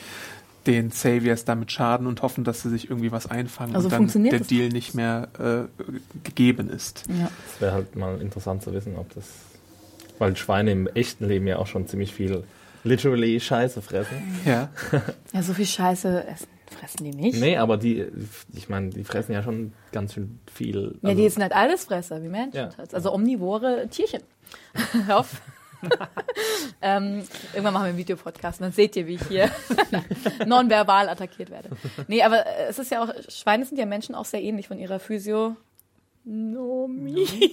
den Saviors damit schaden und hoffen, dass sie sich irgendwie was einfangen Also und dann funktioniert der das? Deal nicht mehr äh, gegeben ist. Ja. Das wäre halt mal interessant zu wissen, ob das. Weil Schweine im echten Leben ja auch schon ziemlich viel literally Scheiße fressen. Ja. ja, so viel Scheiße essen, fressen die nicht. Nee, aber die, ich meine, die fressen ja schon ganz schön viel. Ja, Also, die sind halt Allesfresser, wie Menschen. Ja. halt. Also omnivore Tierchen. Hör auf. ähm, irgendwann machen wir einen Videopodcast und dann seht ihr, wie ich hier nonverbal attackiert werde. Nee, aber äh, es ist ja auch, Schweine sind ja Menschen auch sehr ähnlich von ihrer Physiognomie.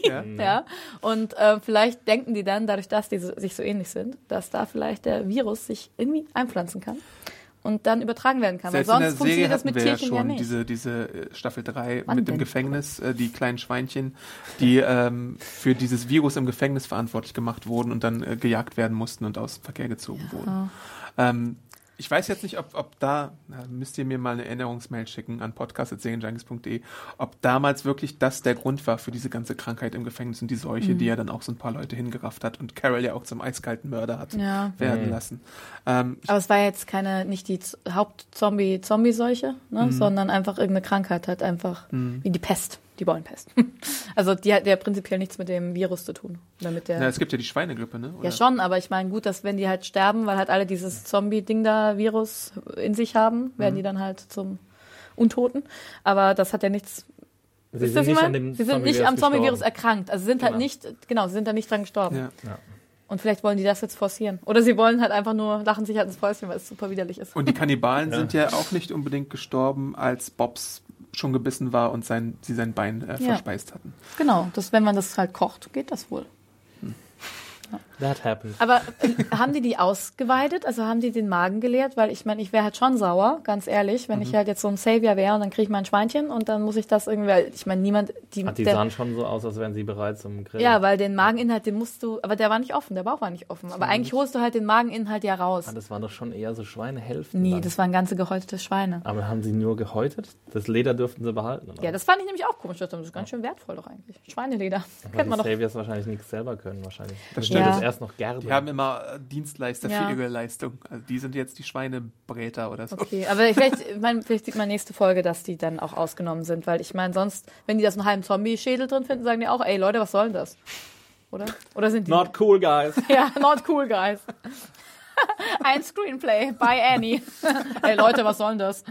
ja. Ja, und äh, vielleicht denken die dann, dadurch, dass die so, sich so ähnlich sind, dass da vielleicht der Virus sich irgendwie einpflanzen kann und dann übertragen werden kann. Selbst Weil sonst funktioniert das mit wir ja Tierchen schon ja nicht. diese, diese äh, Staffel 3 Wann mit dem? Gefängnis, äh, die kleinen Schweinchen, die ähm, für dieses Virus im Gefängnis verantwortlich gemacht wurden und dann äh, gejagt werden mussten und aus dem Verkehr gezogen wurden. Ähm, ich weiß jetzt nicht, ob, ob da, na, müsst ihr mir mal eine Erinnerungsmail schicken an podcast.serienjunkies.de, ob damals wirklich das der Grund war für diese ganze Krankheit im Gefängnis und die Seuche, Mhm. die ja dann auch so ein paar Leute hingerafft hat und Carol ja auch zum eiskalten Mörder hat Ja. werden Mhm. lassen. Ähm, Aber es war jetzt keine, nicht die Haupt-Zombie-Zombie-Seuche, ne? sondern einfach irgendeine Krankheit halt einfach, wie die Pest, die Bauernpest. also die hat ja prinzipiell nichts mit dem Virus zu tun. Oder mit der, na, es gibt ja die Schweinegrippe, ne? ja Oder? schon, aber ich meine, gut, dass wenn die halt sterben, weil halt alle dieses Zombie-Ding da, Virus in sich haben, werden die dann halt zum Untoten. Aber das hat ja nichts Sie sind nicht an dem Sie sind nicht am Zombie-Virus erkrankt. Also sie sind halt Genau. nicht, genau, sie sind da nicht dran gestorben. Ja. Ja. Und vielleicht wollen die das jetzt forcieren. Oder sie wollen halt einfach nur, lachen sich halt ins Fäustchen, weil es super widerlich ist. Und die Kannibalen Ja. sind ja auch nicht unbedingt gestorben, als Bobs schon gebissen war und sein, sie sein Bein äh, Ja. verspeist hatten. Genau, das, wenn man das halt kocht, geht das wohl. That happened. Aber äh, haben die die ausgeweidet? Also haben die den Magen geleert? Weil ich meine, ich wäre halt schon sauer, ganz ehrlich, wenn Mhm. ich halt jetzt so ein Savior wäre und dann kriege ich mein Schweinchen und dann muss ich das irgendwie, weil ich meine, niemand, die, Hat die der, sahen schon so aus, als wären sie bereit zum Grillen. ja, weil den Mageninhalt, den musst du, aber der war nicht offen, der Bauch war nicht offen. Aber eigentlich holst du halt den Mageninhalt ja raus. Ah, das waren doch schon eher so Schweinehälften. Nee, dann. das waren ganze gehäutete Schweine. Aber haben sie nur gehäutet? Das Leder dürften sie behalten. Oder? Ja, das fand ich nämlich auch komisch. Das ist ganz schön wertvoll doch eigentlich. Schweineleder. Weil Kennt die man doch. Saviors wahrscheinlich nichts selber können, wahrscheinlich. Das stimmt. das Ja. erst noch Gerbe. Die haben immer äh, Dienstleister Ja. für ihre Leistung. Also die sind jetzt die Schweinebräter oder so. Okay, aber vielleicht, ich meine, vielleicht sieht man nächste Folge, dass die dann auch ausgenommen sind, weil ich meine, sonst, wenn die das einen halben Zombie-Schädel drin finden, sagen die auch, ey Leute, was soll denn das? Oder? Oder sind die? Not cool, guys. ja, not cool, guys. Ein Screenplay by Annie. ey Leute, was soll denn das?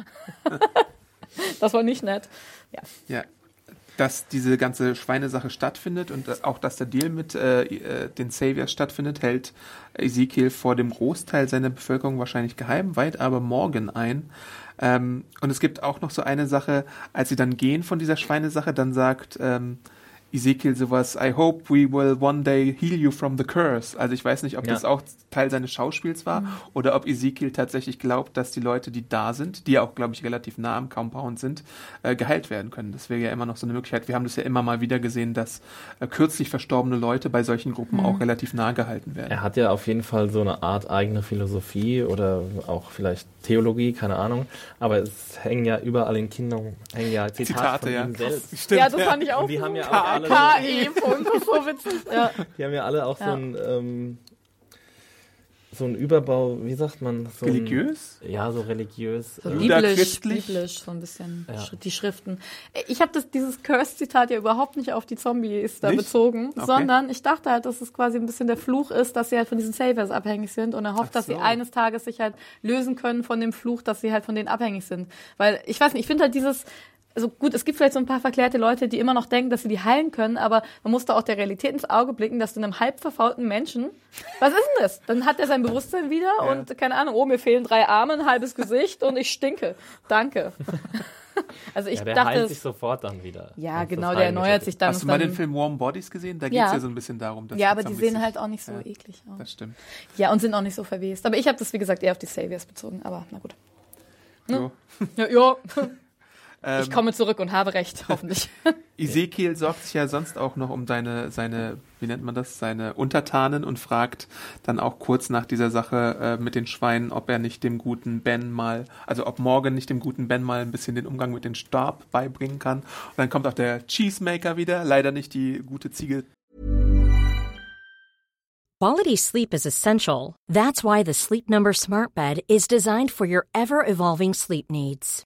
das war nicht nett. Ja. Ja. Dass diese ganze Schweinesache stattfindet und dass- auch, dass der Deal mit äh, äh, den Saviors stattfindet, hält Ezekiel vor dem Großteil seiner Bevölkerung wahrscheinlich geheim, weit aber Morgan ein. Ähm, und es gibt auch noch so eine Sache, als sie dann gehen von dieser Schweinesache, dann sagt ähm, Ezekiel sowas, I hope we will one day heal you from the curse. Also ich weiß nicht, ob Ja. das auch Teil seines Schauspiels war oder ob Ezekiel tatsächlich glaubt, dass die Leute, die da sind, die ja auch, glaube ich, relativ nah am Compound sind, äh, geheilt werden können. Das wäre ja immer noch so eine Möglichkeit. Wir haben das ja immer mal wieder gesehen, dass äh, kürzlich verstorbene Leute bei solchen Gruppen auch relativ nah gehalten werden. Er hat ja auf jeden Fall so eine Art eigene Philosophie oder auch vielleicht Theologie, keine Ahnung. Aber es hängen ja überall in Kindern hängen ja Zitate, Zitate, von ja. ihm selbst. Stimmt, ja, das fand ich auch. Und die haben ja auch. Alle, das ist so witzig. Ja. die haben ja alle auch so Ja. ein ähm, so ein Überbau, wie sagt man? So ein- Religiös? Ja, so religiös. So äh, biblisch, biblisch, so ein bisschen Ja. Die Schriften. Ich habe dieses Curse-Zitat ja überhaupt nicht auf die Zombies da Nicht? bezogen, Okay. sondern ich dachte halt, dass es quasi ein bisschen der Fluch ist, dass sie halt von diesen Saviors abhängig sind und er hofft, Ach dass sie so. eines Tages sich halt lösen können von dem Fluch, dass sie halt von denen abhängig sind. Weil ich weiß nicht, ich finde halt dieses also gut, es gibt vielleicht so ein paar verklärte Leute, die immer noch denken, dass sie die heilen können, aber man muss da auch der Realität ins Auge blicken, dass du einem halb verfaulten Menschen, was ist denn das? Dann hat er sein Bewusstsein wieder Ja. und keine Ahnung, oh, mir fehlen drei Arme, ein halbes Gesicht und ich stinke. Danke. Also ich ja, der dachte, heilt sich sofort dann wieder. ja, genau, der erneuert sich dann. Hast du mal dann den Film Warm Bodies gesehen? Da geht es ja so ein bisschen darum, dass ja, aber die sehen halt auch nicht so Ja, eklig aus. Das stimmt. Ja, und sind auch nicht so verwest. Aber ich habe das, wie gesagt, eher auf die Saviors bezogen. Aber na gut. So. Ja, ja. Ähm, ich komme zurück und habe recht, hoffentlich. Ezekiel sorgt sich ja sonst auch noch um deine, seine, wie nennt man das, seine Untertanen und fragt dann auch kurz nach dieser Sache äh, mit den Schweinen, ob er nicht dem guten Ben mal, also ob Morgan nicht dem guten Ben mal ein bisschen den Umgang mit dem Stab beibringen kann. Und dann kommt auch der Cheesemaker wieder, leider nicht die gute Ziege. Quality sleep is essential. That's why the Sleep Number Smart Bed is designed for your ever evolving sleep needs.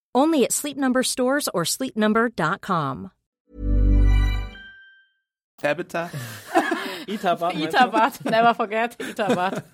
Only at Sleep Number stores or sleepnumber.com. Tabitha. Itabat? Itabat, never forget, Itabat.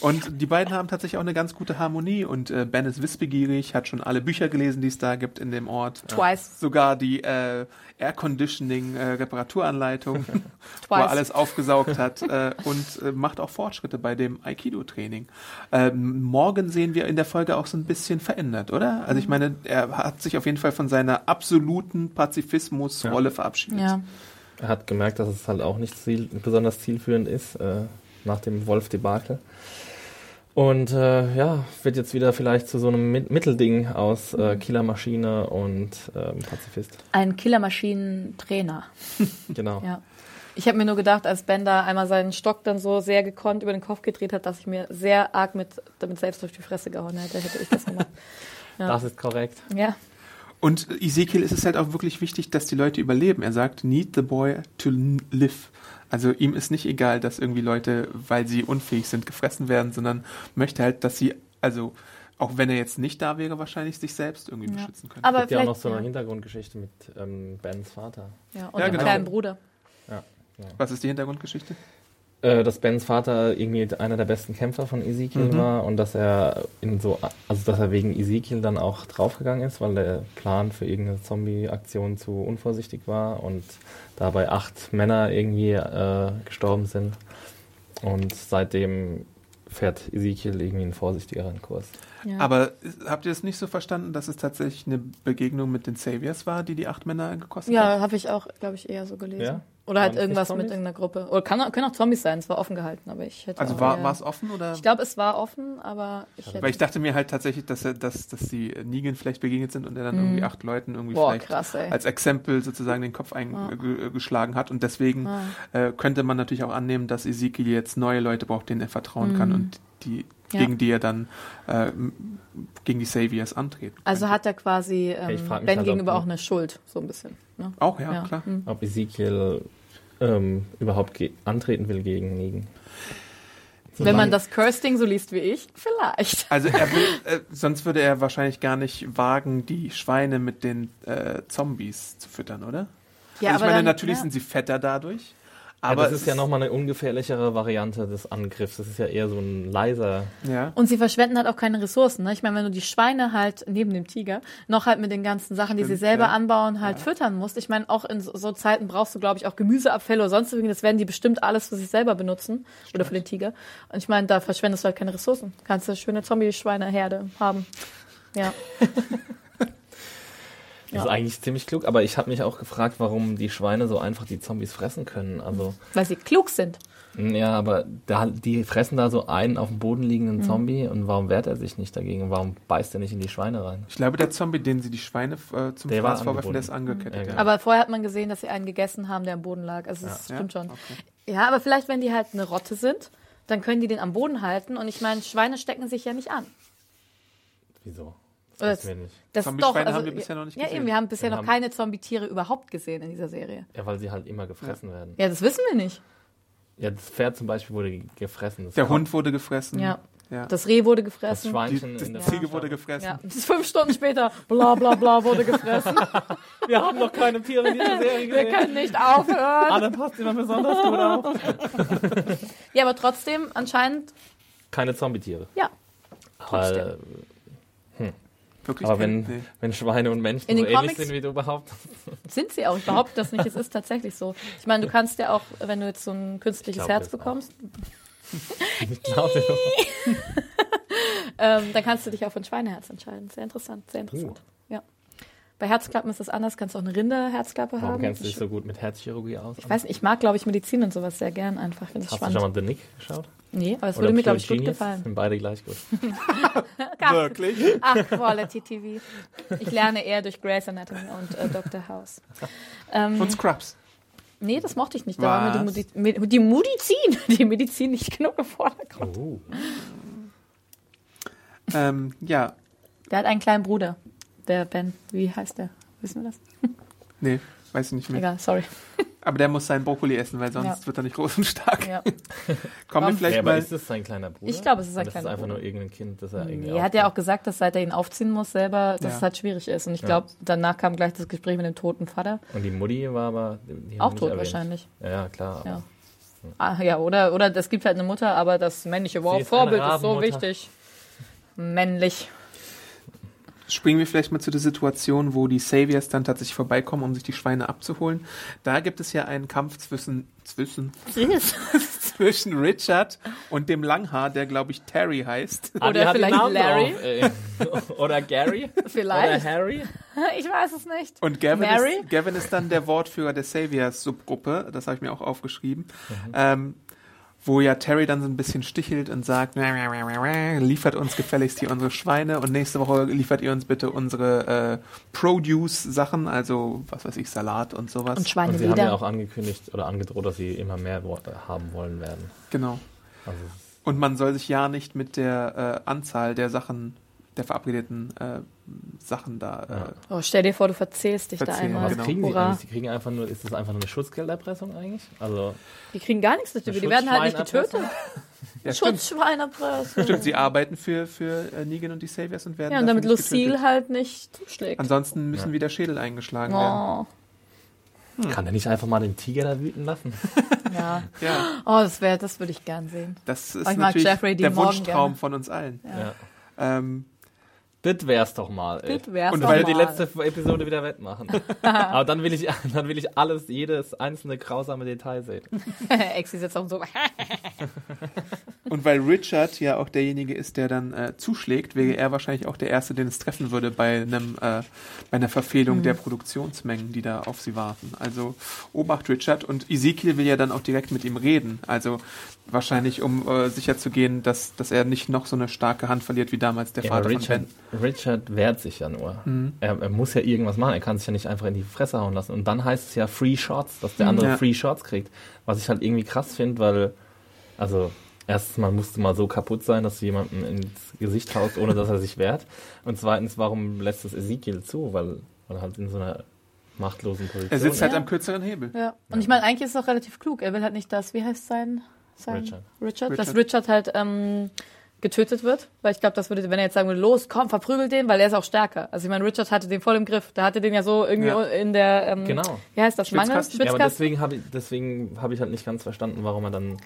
Und die beiden haben tatsächlich auch eine ganz gute Harmonie und äh, Ben ist wissbegierig, hat schon alle Bücher gelesen, die es da gibt in dem Ort. Twice. Sogar die äh, Air Conditioning äh, Reparaturanleitung, wo er alles aufgesaugt hat äh, und äh, macht auch Fortschritte bei dem Aikido-Training. Ähm, morgen sehen wir in der Folge auch so ein bisschen verändert, oder? Also ich meine, er hat sich auf jeden Fall von seiner absoluten Pazifismus-Rolle verabschiedet. Ja. Er hat gemerkt, dass es halt auch nicht ziel, besonders zielführend ist, äh, nach dem Wolf-Debakel. Und äh, ja, wird jetzt wieder vielleicht zu so einem Mi- Mittelding aus äh, Killermaschine und ähm, Pazifist. Ein Killermaschinen-Trainer. Genau. Ja. Ich habe mir nur gedacht, als Ben da einmal seinen Stock dann so sehr gekonnt über den Kopf gedreht hat, dass ich mir sehr arg mit, damit selbst durch die Fresse gehauen hätte, hätte ich das gemacht. Ja. Das ist korrekt. Ja. Und Ezekiel ist es halt auch wirklich wichtig, dass die Leute überleben. Er sagt, need the boy to live. Also ihm ist nicht egal, dass irgendwie Leute, weil sie unfähig sind, gefressen werden, sondern möchte halt, dass sie, also auch wenn er jetzt nicht da wäre, wahrscheinlich sich selbst irgendwie Ja. beschützen können. Aber Es gibt ja auch noch so eine ja. Hintergrundgeschichte mit ähm, Bens Vater. Ja, und Ja, dem genau. kleinen Bruder. Was ist die Hintergrundgeschichte? Äh, dass Bens Vater irgendwie einer der besten Kämpfer von Ezekiel Mhm. war und dass er in so, also dass er wegen Ezekiel dann auch draufgegangen ist, weil der Plan für irgendeine Zombie-Aktion zu unvorsichtig war und dabei acht Männer irgendwie äh, gestorben sind. Und seitdem fährt Ezekiel irgendwie einen vorsichtigeren Kurs. Ja. Aber habt ihr es nicht so verstanden, dass es tatsächlich eine Begegnung mit den Saviors war, die die acht Männer gekostet hat? ja, habe ich auch, glaube ich, eher so gelesen. Ja? Oder halt irgendwas mit irgendeiner Gruppe. Oder kann, können auch Zombies sein, es war offen gehalten, aber ich hätte Also war war es offen oder? Ich glaube, es war offen, aber ich hätte... Weil ich dachte mir halt tatsächlich, dass er, dass, dass die Negan vielleicht begegnet sind und er dann irgendwie acht Leuten irgendwie Mhm. Boah, vielleicht krass, als Exempel sozusagen den Kopf eingeschlagen hat und deswegen äh, könnte man natürlich auch annehmen, dass Ezekiel jetzt neue Leute braucht, denen er vertrauen kann und die Ja. gegen die er dann äh, gegen die Saviors antreten. Also könnte. hat er quasi ähm, Ben halt, gegenüber ob- auch eine Schuld, so ein bisschen. Ne? auch ja, Ja. klar. Mhm. Ob Ezekiel ähm, überhaupt antreten will gegen Negan. Wenn man das Curse-Ding so liest wie ich, vielleicht. Also er will, äh, sonst würde er wahrscheinlich gar nicht wagen, die Schweine mit den äh, Zombies zu füttern, oder? Ja, also ich meine, dann- natürlich ja. sind sie fetter dadurch. Aber Aber das ist ja nochmal eine ungefährlichere Variante des Angriffs. Das ist ja eher so ein leiser. Ja. Und sie verschwenden halt auch keine Ressourcen. Ne? Ich meine, wenn du die Schweine halt neben dem Tiger noch halt mit den ganzen Sachen, die sie Stimmt, selber ja. anbauen, halt füttern musst. Ich meine, auch in so, so Zeiten brauchst du, glaube ich, auch Gemüseabfälle oder sonst irgendwas. Das werden die bestimmt alles für sich selber benutzen. Oder für den Tiger. Und ich meine, da verschwendest du halt keine Ressourcen. Kannst du schöne Zombie-Schweineherde haben. Ja. Das ist eigentlich ziemlich klug, aber ich habe mich auch gefragt, warum die Schweine so einfach die Zombies fressen können. Also, Weil sie klug sind. ja, aber da, die fressen da so einen auf dem Boden liegenden Mhm. Zombie und warum wehrt er sich nicht dagegen? Warum beißt er nicht in die Schweine rein? Ich glaube, der Zombie, den sie die Schweine äh, zum Der Fraß vorwerfen, der ist angekettet. Ja, genau. Aber vorher hat man gesehen, dass sie einen gegessen haben, der am Boden lag. Also das Ja? stimmt schon. Okay. Ja, aber vielleicht, wenn die halt eine Rotte sind, dann können die den am Boden halten. Und ich meine, Schweine stecken sich ja nicht an. Wieso? Das wissen wir nicht. Das Zombie-Schweine doch, also, haben wir bisher noch nicht Ja, gesehen. eben, wir haben bisher Wir noch haben- keine Zombie-Tiere überhaupt gesehen in dieser Serie. Ja, weil sie halt immer gefressen werden. Ja, das wissen wir nicht. Ja, das Pferd zum Beispiel wurde ge- gefressen. Das Der Hund wurde gefressen. Ja. ja. Das Reh wurde das gefressen. die, Schweinchen die in der Ziege wurde gefressen. ja, fünf Stunden später, bla bla bla, wurde gefressen. Wir haben noch keine Tiere in dieser Serie Wir können nicht aufhören. Anne passt immer besonders gut auf. Ja, aber trotzdem, anscheinend, Keine Zombie-Tiere. ja. Weil, Wirklich aber wenn, nee. wenn Schweine und Menschen In so ähnlich Comics- sind wie du überhaupt. Sind sie auch. Ich behaupte das nicht. Es ist tatsächlich so. Ich meine, du kannst ja auch, wenn du jetzt so ein künstliches Herz bekommst, Ich glaube, ähm, dann kannst du dich auch für ein Schweineherz entscheiden. Sehr interessant, sehr interessant. Uh. Bei Herzklappen ist das anders. Kannst auch eine Rinderherzklappe warum haben. kennst du dich so gut mit Herzchirurgie aus? Ich weiß nicht, ich mag, glaube ich, Medizin und sowas sehr gern einfach. Hast du spannend. schon mal The Nick geschaut? Nee, aber es würde mir, glaube ich, gut Genius? gefallen. Sind beide gleich gut. Wirklich? Ach, Quality TV. Ich lerne eher durch Grey's Anatomy und äh, Dr. House. Ähm, Und Scrubs. nee, das mochte ich nicht. Da war mir Was? die, Medi Med- die Medizin, die Medizin nicht genug im Vordergrund. Oh. Ähm, ja, Der hat einen kleinen Bruder, der Ben. Wie heißt der? Wissen wir das? nee, weiß ich nicht mehr. Egal, sorry. Aber der muss seinen Brokkoli essen, weil sonst Ja. wird er nicht groß und stark. Ja. Kommen wir vielleicht Ja, aber mal. ist das sein kleiner Bruder? Ich glaube, es ist sein Oder kleiner ist einfach Bruder. nur irgendein Kind, das er irgendwie Er hat ja auch gesagt, dass seit er ihn aufziehen muss selber, dass Ja. es halt schwierig ist. Und ich Ja. glaube, danach kam gleich das Gespräch mit dem toten Vater. Und die Mutti war aber... Auch tot erwähnt. wahrscheinlich. Ja, ja, klar. aber- Ja. Ah, ja, oder, oder es gibt halt eine Mutter, aber das männliche wow, ist Vorbild ist so wichtig. Männlich. Springen wir vielleicht mal zu der Situation, wo die Saviors dann tatsächlich vorbeikommen, um sich die Schweine abzuholen. Da gibt es ja einen Kampf zwischen, zwischen, zwischen Richard und dem Langhaar, der glaube ich Terry heißt. Ah, Oder den vielleicht Larry. Drauf, ey. Oder Gary. Vielleicht. Oder Harry. Ich weiß es nicht. Und Gavin Mary? ist, Gavin ist dann der Wortführer der Saviors-Subgruppe, das habe ich mir auch aufgeschrieben, ähm, wo ja Terry dann so ein bisschen stichelt und sagt, "Mäh, mäh, mäh, mäh, mäh, liefert uns gefälligst hier unsere Schweine und nächste Woche liefert ihr uns bitte unsere äh, Produce-Sachen, also was weiß ich, Salat und sowas. Und Und sie haben ja auch angekündigt oder angedroht, dass sie immer mehr wo- haben wollen werden. Genau. Also Und man soll sich ja nicht mit der äh, Anzahl der Sachen, der verabredeten äh, Sachen da. Ja. Äh, Oh, stell dir vor, du verzählst dich da Verzählen, einmal. was genau. kriegen die Hurra. eigentlich? Die kriegen einfach nur, ist das einfach nur eine Schutzgelderpressung eigentlich? Also Die kriegen gar nichts dafür. Die werden halt nicht Schutzschweinerpressung? getötet. ja, stimmt. Schutzschweinerpresse. Stimmt, sie arbeiten für, für äh, Negan und die Saviors und werden Ja, und damit nicht Lucille getötet. halt nicht zuschlägt. Ansonsten müssen Ja. wieder Schädel eingeschlagen werden. Oh, kann er nicht einfach mal den Tiger da wüten lassen? ja. Ja, Oh, das wäre, das würde ich gern sehen. das ist natürlich Jeffrey der Wunschtraum gerne. von uns allen. Ja. Ähm, Das wär's doch mal, ey. Das wär's Und doch weil die letzte Episode wieder wettmachen. Aber dann will ich, dann will ich alles, jedes einzelne grausame Detail sehen. Exi sitzt auch so. und weil Richard ja auch derjenige ist, der dann äh, zuschlägt, wäre er wahrscheinlich auch der Erste, den es treffen würde bei einem äh, bei einer Verfehlung der Produktionsmengen, die da auf sie warten. Also Obacht Richard und Ezekiel will ja dann auch direkt mit ihm reden. Also wahrscheinlich, um äh, sicherzugehen, dass, dass er nicht noch so eine starke Hand verliert wie damals der Ja, Vater aber von Richard, Ben. Richard wehrt sich ja nur. Mhm. Er, er muss ja irgendwas machen. Er kann sich ja nicht einfach in die Fresse hauen lassen. Und dann heißt es ja Free Shots, dass der andere Ja. Free Shots kriegt. Was ich halt irgendwie krass finde, weil, also, erstens mal musste mal so kaputt sein, dass du jemanden ins Gesicht haust, ohne dass er sich wehrt. Und zweitens, warum lässt es Ezekiel zu? Weil, weil er halt in so einer machtlosen Position Er sitzt halt Ja. am kürzeren Hebel. Ja. Und ich meine, eigentlich ist es auch relativ klug. Er will halt nicht, dass, wie heißt sein, sein Richard. Richard? Dass Richard. Richard halt ähm, getötet wird. Weil ich glaube, das würde, wenn er jetzt sagen würde, los, komm, verprügel den, weil er ist auch stärker. Also ich meine, Richard hatte den voll im Griff. Der hatte den ja so irgendwie Ja. in der, ähm, Genau. wie heißt das, Mangel? Ja, aber deswegen habe ich, deswegen hab ich halt nicht ganz verstanden, warum er dann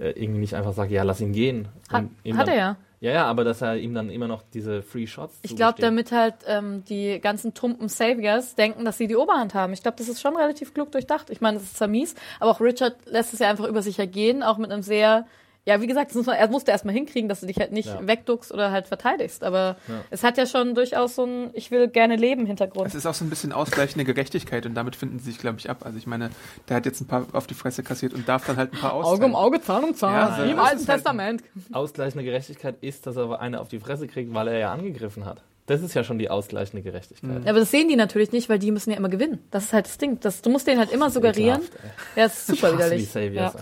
äh, irgendwie nicht einfach sagt, ja, lass ihn gehen. Hat, hat er ja. Ja, ja, aber dass er ihm dann immer noch diese Free Shots Ich glaube, damit halt ähm, die ganzen tumpen Saviors denken, dass sie die Oberhand haben. Ich glaube, das ist schon relativ klug durchdacht. Ich meine, das ist zwar mies, aber auch Richard lässt es ja einfach über sich ergehen, auch mit einem sehr Ja, wie gesagt, das muss man, er musste erstmal hinkriegen, dass du dich halt nicht Ja. wegduckst oder halt verteidigst. Aber Ja. es hat ja schon durchaus so ein Ich will gerne leben Hintergrund. Es ist auch so ein bisschen ausgleichende Gerechtigkeit und damit finden sie sich, glaube ich, ab. Also ich meine, der hat jetzt ein paar auf die Fresse kassiert und darf dann halt ein paar auszahlen. Auge, Zahn um Zahn. Ja, also wie im Alten ist halt- Testament. Ausgleichende Gerechtigkeit ist, dass er aber eine auf die Fresse kriegt, weil er ja angegriffen hat. Das ist ja schon die ausgleichende Gerechtigkeit. Ja, aber das sehen die natürlich nicht, weil die müssen ja immer gewinnen. Das ist halt das Ding. Das, du musst denen halt immer suggerieren. Ekelhaft. Ja, das ist super widerlich. die Saviors. Ja.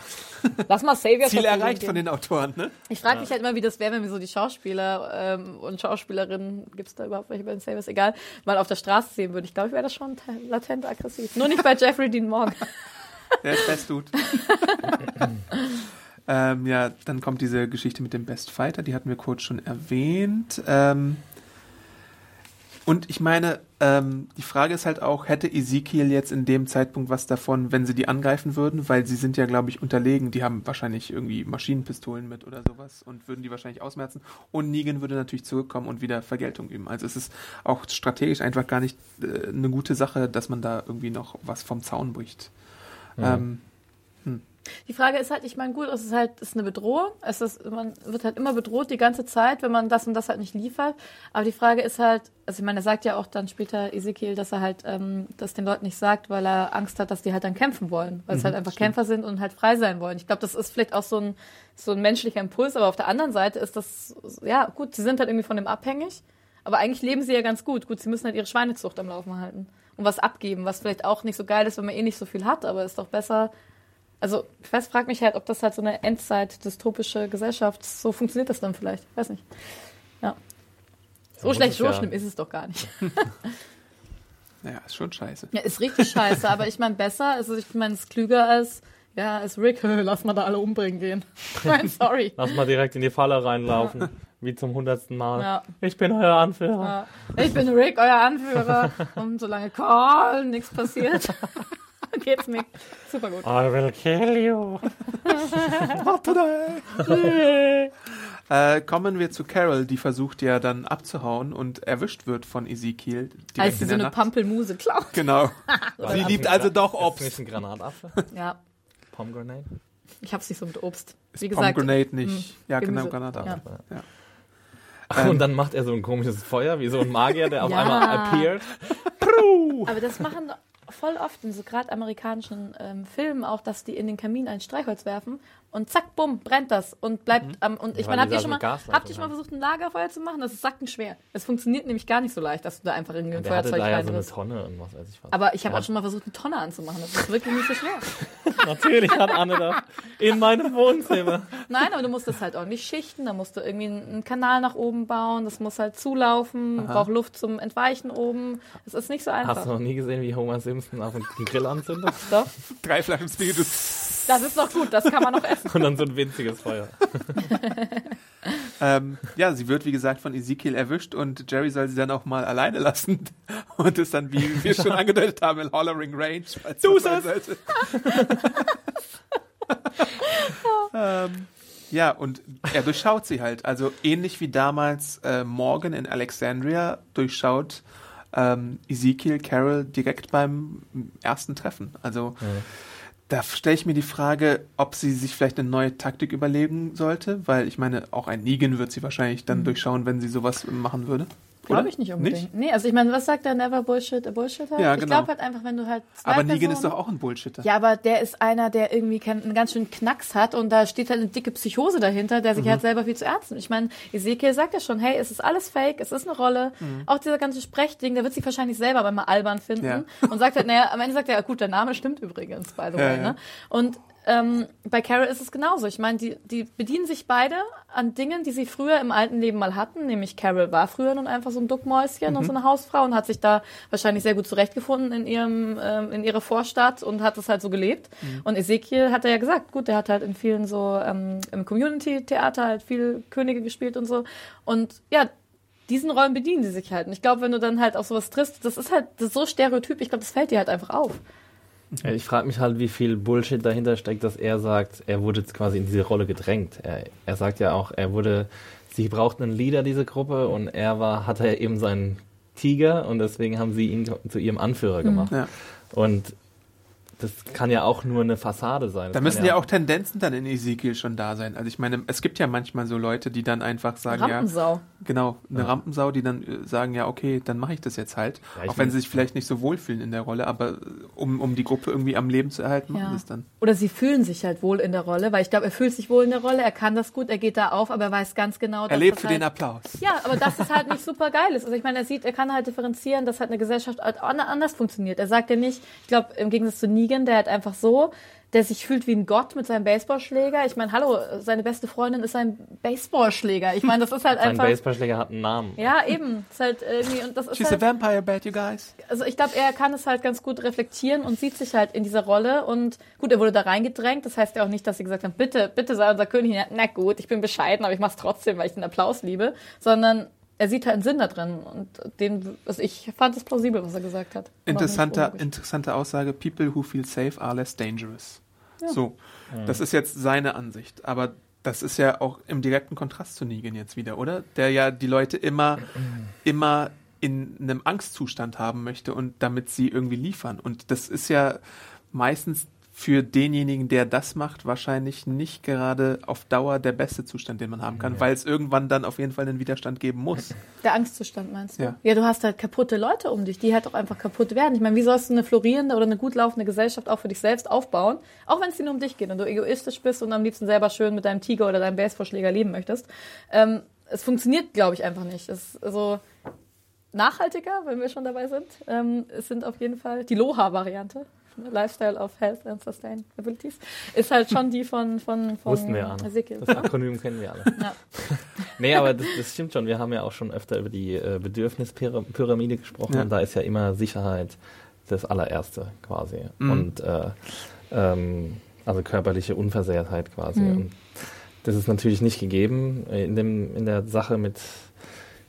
Lass mal Saviors Ziel erreicht von den Autoren, ne? Ich frage mich halt immer, wie das wäre, wenn wir so die Schauspieler ähm, und Schauspielerinnen, gibt es da überhaupt welche bei den Saviors, egal, mal auf der Straße sehen würde. Ich glaube, ich wäre das schon te- latent aggressiv. Nur nicht bei Jeffrey Dean Morgan. Der ist Best Dude. ähm, ja, dann kommt diese Geschichte mit dem Best Fighter, die hatten wir kurz schon erwähnt. Ähm, und ich meine, ähm, die Frage ist halt auch, hätte Ezekiel jetzt in dem Zeitpunkt was davon, wenn sie die angreifen würden? Weil sie sind ja, glaube ich, unterlegen. Die haben wahrscheinlich irgendwie Maschinenpistolen mit oder sowas und würden die wahrscheinlich ausmerzen. Und Negan würde natürlich zurückkommen und wieder Vergeltung üben. Also es ist auch strategisch einfach gar nicht äh, eine gute Sache, dass man da irgendwie noch was vom Zaun bricht. Ähm, Die Frage ist halt, ich meine, gut, es ist halt, es ist eine Bedrohung. Es ist, man wird halt immer bedroht die ganze Zeit, wenn man das und das halt nicht liefert. Aber die Frage ist halt, also ich meine, er sagt ja auch dann später Ezekiel, dass er halt ähm, das den Leuten nicht sagt, weil er Angst hat, dass die halt dann kämpfen wollen. Weil es halt einfach Kämpfer sind und halt frei sein wollen. Ich glaube, das ist vielleicht auch so ein, so ein menschlicher Impuls, aber auf der anderen Seite ist das, ja, gut, sie sind halt irgendwie von dem abhängig. Aber eigentlich leben sie ja ganz gut. Gut, sie müssen halt ihre Schweinezucht am Laufen halten. Und was abgeben, was vielleicht auch nicht so geil ist, wenn man eh nicht so viel hat, aber ist doch besser, also, ich weiß, frag mich halt, ob das halt so eine Endzeit-dystopische Gesellschaft, so funktioniert das dann vielleicht. Weiß nicht. Ja. So schlecht, so ja- schlimm ist es doch gar nicht. naja, ist schon scheiße. Ja, ist richtig scheiße, aber ich meine, besser, also ich meine, es ist klüger als, ja, als Rick, lass mal da alle umbringen gehen. Ich mein, sorry. Lass mal direkt in die Falle reinlaufen. Wie zum hundertsten Mal. Ja. Ich bin euer Anführer. Ja. Ich bin Rick, euer Anführer. Und solange Call nichts passiert, geht's mir super gut. I will kill you. Not today. äh, kommen wir zu Carol, die versucht ja dann abzuhauen und erwischt wird von Ezekiel. Als sie so eine Nacht. Pampelmuse klaut. Genau. sie liebt also doch Ist Obst. nicht ein Granatapfel? Ja, Pomegranate? ich hab's nicht so mit Obst. Wie Ist gesagt, Pomegranate nicht. Ja, genau. Granatapfel. Ja. Ja. Und dann macht er so ein komisches Feuer, wie so ein Magier, der auf Ja. einmal appeared. Aber das machen voll oft in so gerade amerikanischen ähm, Filmen auch, dass die in den Kamin ein Streichholz werfen und zack, bumm, brennt das und bleibt am. Und ich meine, habt ihr schon mal, habt ihr schon mal versucht, ein Lagerfeuer zu machen? Das ist sackenschwer. Es funktioniert nämlich gar nicht so leicht, dass du da einfach irgendwie ein Der hatte Feuerzeug da ja so eine. Tonne und was weiß ich was. Aber ich habe auch schon mal versucht, eine Tonne anzumachen. Das ist wirklich nicht so schwer. Natürlich hat Anne das in meinem Wohnzimmer. Nein, aber du musst das halt ordentlich schichten. Da musst du irgendwie einen Kanal nach oben bauen. Das muss halt zulaufen. Braucht Luft zum Entweichen oben. Es ist nicht so Hast einfach. du noch nie gesehen, wie Homer Simpson auf einen Grill anzündet? Doch, Drei Flaschen Spiritus. das ist doch gut. Das kann man noch essen. Und dann so ein winziges Feuer. Ähm, ja, sie wird, wie gesagt, von Ezekiel erwischt und Jerry soll sie dann auch mal alleine lassen und ist dann, wie wir schon angedeutet haben, in Hollering Range. Du sollte. ähm, ja, und er durchschaut sie halt. Also ähnlich wie damals äh, Morgan in Alexandria durchschaut ähm, Ezekiel Carol direkt beim ersten Treffen. Also da stelle ich mir die Frage, ob sie sich vielleicht eine neue Taktik überlegen sollte, weil ich meine, auch ein Negan wird sie wahrscheinlich dann durchschauen, wenn sie sowas machen würde. Glaube ich nicht unbedingt. Nee, also ich meine, was sagt der Never Bullshit, a Bullshitter? Ja, Ich genau. glaube halt einfach, wenn du halt Aber Negan ist Personen- doch auch ein Bullshitter. Ja, aber der ist einer, der irgendwie einen ganz schönen Knacks hat und da steht halt eine dicke Psychose dahinter, der sich Mhm. halt selber viel zu ernst nimmt. Ich meine, Ezekiel sagt ja schon, hey, es ist alles fake, es ist eine Rolle. Auch dieser ganze Sprechding, der wird sich wahrscheinlich selber aber mal albern finden Mhm. Ja. und sagt halt, naja, am Ende sagt er, ja gut, der Name stimmt übrigens, by the way. ja. Ne? Und ähm, bei Carol ist es genauso. Ich meine, die, die bedienen sich beide an Dingen, die sie früher im alten Leben mal hatten. Nämlich Carol war früher nun einfach so ein Duckmäuschen Mhm. und so eine Hausfrau und hat sich da wahrscheinlich sehr gut zurechtgefunden in ihrem ähm, in ihrer Vorstadt und hat es halt so gelebt. Mhm. Und Ezekiel hat er ja gesagt, gut, der hat halt in vielen so ähm, im Community-Theater halt viel Könige gespielt und so. Und ja, diesen Rollen bedienen sie sich halt. Und ich glaube, wenn du dann halt auf sowas triffst, das ist halt das ist so stereotyp, ich glaube, das fällt dir halt einfach auf. Ich frage mich halt, wie viel Bullshit dahinter steckt, dass er sagt, er wurde jetzt quasi in diese Rolle gedrängt. Er, er sagt ja auch, er wurde, sie brauchten einen Leader, diese Gruppe, und er war, hatte ja eben seinen Tiger und deswegen haben sie ihn zu ihrem Anführer gemacht. Ja. Und das kann ja auch nur eine Fassade sein. Da Das müssen kann ja auch Tendenzen dann in Ezekiel schon da sein. Also ich meine, es gibt ja manchmal so Leute, die dann einfach sagen, Rampensau. ja, genau, eine Ja. Rampensau, die dann äh, sagen, ja, okay, dann mache ich das jetzt halt. Ja, auch wenn sie sich vielleicht nicht so wohlfühlen in der Rolle, aber äh, um, um die Gruppe irgendwie am Leben zu erhalten, machen Ja. sie es dann. Oder sie fühlen sich halt wohl in der Rolle, weil ich glaube, er fühlt sich wohl in der Rolle, er kann das gut, er geht da auf, aber er weiß ganz genau, dass Er lebt das für halt, den Applaus. Ja, aber dass es halt nicht super geil ist. Also ich meine, er sieht, er kann halt differenzieren, dass halt eine Gesellschaft halt an- anders funktioniert. Er sagt ja nicht, ich glaube, im Gegensatz zu Negan, der halt einfach so, der sich fühlt wie ein Gott mit seinem Baseballschläger. Ich meine, hallo, seine beste Freundin ist ein Baseballschläger. Ich meine, das ist halt Sein einfach. Baseballschläger hat einen Namen. Ja, eben. Ist halt irgendwie, und das ist She's halt, a vampire bat, you guys. also ich glaube, er kann es halt ganz gut reflektieren und sieht sich halt in dieser Rolle. Und gut, er wurde da reingedrängt. Das heißt ja auch nicht, dass sie gesagt haben, bitte, bitte sei unser König. Na gut, ich bin bescheiden, aber ich mache es trotzdem, weil ich den Applaus liebe. Sondern er sieht halt einen Sinn da drin. Und den, also ich fand es plausibel, was er gesagt hat. Interessante, interessante Aussage, people who feel safe are less dangerous. So, das ist jetzt seine Ansicht, aber das ist ja auch im direkten Kontrast zu Negan jetzt wieder, oder? Der ja die Leute immer, immer in einem Angstzustand haben möchte und damit sie irgendwie liefern. Und das ist ja meistens für denjenigen, der das macht, wahrscheinlich nicht gerade auf Dauer der beste Zustand, den man haben kann, weil es irgendwann dann auf jeden Fall einen Widerstand geben muss. Der Angstzustand meinst du? Ja. ja, du hast halt kaputte Leute um dich, die halt auch einfach kaputt werden. Ich meine, wie sollst du eine florierende oder eine gut laufende Gesellschaft auch für dich selbst aufbauen, auch wenn es dir nur um dich geht und du egoistisch bist und am liebsten selber schön mit deinem Tiger oder deinem Baseballschläger leben möchtest. Ähm, es funktioniert, glaube ich, einfach nicht. Es ist also nachhaltiger, wenn wir schon dabei sind. Ähm, es sind auf jeden Fall die Loha-Variante. Lifestyle of Health and Sustainabilities ist halt schon die von von von Wussten wir, Anne. Ezekiel. Das Akronym kennen wir alle. Ja. Nee, aber das, das stimmt schon. Wir haben ja auch schon öfter über die äh, Bedürfnispyramide gesprochen Ja. und da ist ja immer Sicherheit das allererste quasi. Mhm. Und äh, ähm, also körperliche Unversehrtheit quasi. Mhm. Und das ist natürlich nicht gegeben äh, in, dem, in der Sache mit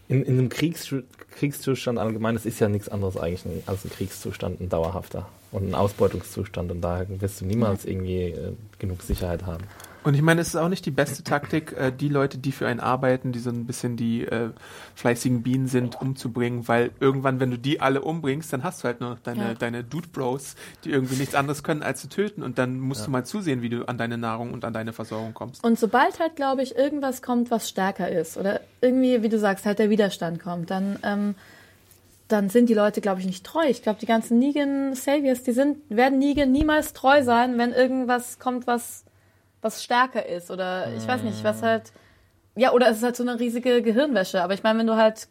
in, in einem Kriegs, Kriegszustand allgemein, das ist ja nichts anderes eigentlich ein- als ein Kriegszustand, ein dauerhafter und ein Ausbeutungszustand und da wirst du niemals irgendwie äh, genug Sicherheit haben. Und ich meine, es ist auch nicht die beste Taktik, äh, die Leute, die für einen arbeiten, die so ein bisschen die äh, fleißigen Bienen sind, umzubringen, weil irgendwann, wenn du die alle umbringst, dann hast du halt nur noch deine, Ja. deine Dude Bros, die irgendwie nichts anderes können, als zu töten und dann musst du mal zusehen, wie du an deine Nahrung und an deine Versorgung kommst. Und sobald halt, glaube ich, irgendwas kommt, was stärker ist oder irgendwie, wie du sagst, halt der Widerstand kommt, dann, ähm, dann sind die Leute, glaube ich, nicht treu. Ich glaube, die ganzen Negan Saviors, die sind, werden Negan niemals treu sein, wenn irgendwas kommt, was, was stärker ist oder ich weiß nicht, was halt, ja, oder es ist halt so eine riesige Gehirnwäsche. Aber ich meine, wenn du halt,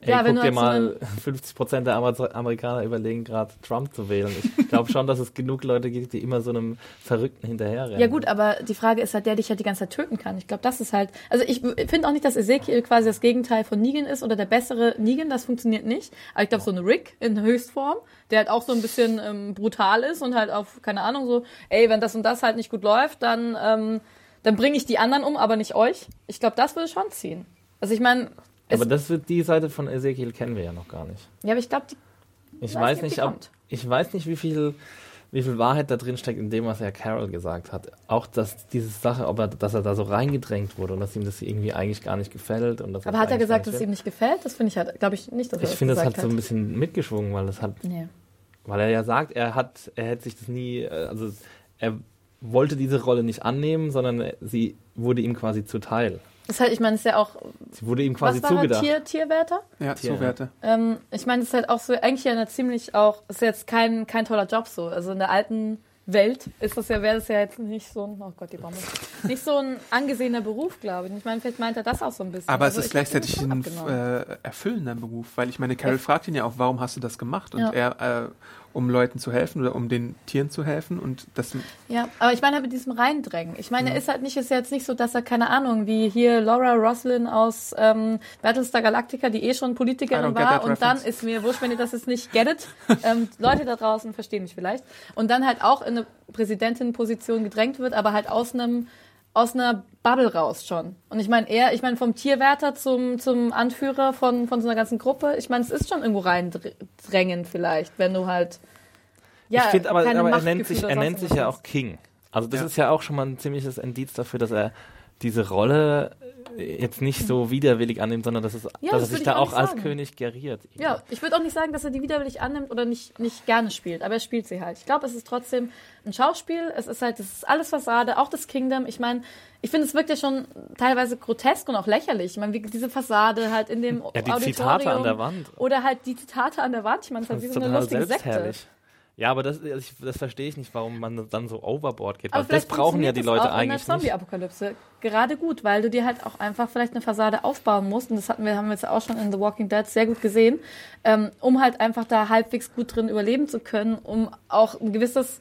Ey, ja, wenn guck du dir halt so mal, 50 Prozent der Amer Amerikaner überlegen gerade, Trump zu wählen. Ich glaube schon, dass es genug Leute gibt, die immer so einem Verrückten hinterherrennen. Ja gut, aber die Frage ist halt, der dich halt die ganze Zeit töten kann. Ich glaube, das ist halt, also ich finde auch nicht, dass Ezekiel quasi das Gegenteil von Negan ist oder der bessere Negan, das funktioniert nicht. Aber ich glaube, so ein Rick in Höchstform, der halt auch so ein bisschen ähm, brutal ist und halt auf, keine Ahnung, so, ey, wenn das und das halt nicht gut läuft, dann, ähm, dann bringe ich die anderen um, aber nicht euch. Ich glaube, das würde schon ziehen. Also ich meine, aber das wird die Seite von Ezekiel kennen wir ja noch gar nicht. ja, aber ich glaube, die Ich Weiß weiß nicht, ob kommt. ich weiß nicht, wie viel, wie viel Wahrheit da drin steckt in dem, was Herr Carroll gesagt hat. Auch dass diese Sache, ob er, dass er da so reingedrängt wurde und dass ihm das irgendwie eigentlich gar nicht gefällt und dass aber hat er gesagt, dass es ihm nicht gefällt? Das finde ich halt, glaube ich nicht, dass er. Ich das finde, das gesagt hat so ein hat. bisschen mitgeschwungen, weil das hat Nee. Weil er ja sagt, er hat, er hätte sich das nie, äh, also er wollte diese Rolle nicht annehmen, sondern er- sie wurde ihm quasi zuteil. Das ist halt, ich meine, es ist ja auch, Sie wurde ihm quasi was war zugedacht. Tier, Tierwärter? Ja, Tier, so Werte. Ähm, ich meine, es ist halt auch so, eigentlich ja eine ziemlich auch, ist jetzt kein, kein toller Job so. Also in der alten Welt ist das ja, wäre das ja jetzt nicht so ein, oh Gott, die Bombe, nicht so ein angesehener Beruf, glaube ich. Ich meine, vielleicht meint er das auch so ein bisschen. Aber Also es ist gleichzeitig ein äh, erfüllender Beruf, weil ich meine, Carol fragt ihn ja auch, warum hast du das gemacht? Und Ja. er, äh, um Leuten zu helfen oder um den Tieren zu helfen und das Ja, aber ich meine halt mit diesem Reindrängen. Ich meine, er ist halt nicht, ist jetzt nicht so, dass er, keine Ahnung, wie hier Laura Roslin aus ähm, Battlestar Galactica, die eh schon Politikerin war und dann reference. ist mir wurscht, wenn ihr das jetzt nicht gettet. ähm, Leute da draußen verstehen mich vielleicht. Und dann halt auch in eine Präsidentin-Position gedrängt wird, aber halt aus einem aus einer Bubble raus schon. Und ich meine, er, ich meine, vom Tierwärter zum, zum Anführer von, von so einer ganzen Gruppe, ich meine, es ist schon irgendwo reindrängen vielleicht, wenn du halt ja, ich finde aber, keine aber er nennt sich, er nennt sich ja auch King. Also das Ja. ist ja auch schon mal ein ziemliches Indiz dafür, dass er diese Rolle jetzt nicht so widerwillig annimmt, sondern dass, es, Ja, dass das er sich da auch auch als. König geriert. Ja, ich würde auch nicht sagen, dass er die widerwillig annimmt oder nicht, nicht gerne spielt, aber er spielt sie halt. Ich glaube, es ist trotzdem ein Schauspiel. Es ist halt, das ist alles Fassade, auch das Kingdom. Ich meine, ich finde, es wirkt ja schon teilweise grotesk und auch lächerlich. Ich meine, wie diese Fassade halt in dem Ja, die Auditorium. Zitate an der Wand. Oder halt die Zitate an der Wand. Ich meine, es ist halt wie so eine lustige Sekte. Ja, aber das, ich, das verstehe ich nicht, warum man dann so overboard geht. Aber das brauchen ja die das Leute auch in eigentlich der nicht. Zombie-Apokalypse gerade gut, weil du dir halt auch einfach vielleicht eine Fassade aufbauen musst. Und das hatten wir, haben wir jetzt auch schon in The Walking Dead sehr gut gesehen, ähm, um halt einfach da halbwegs gut drin überleben zu können, um auch ein gewisses,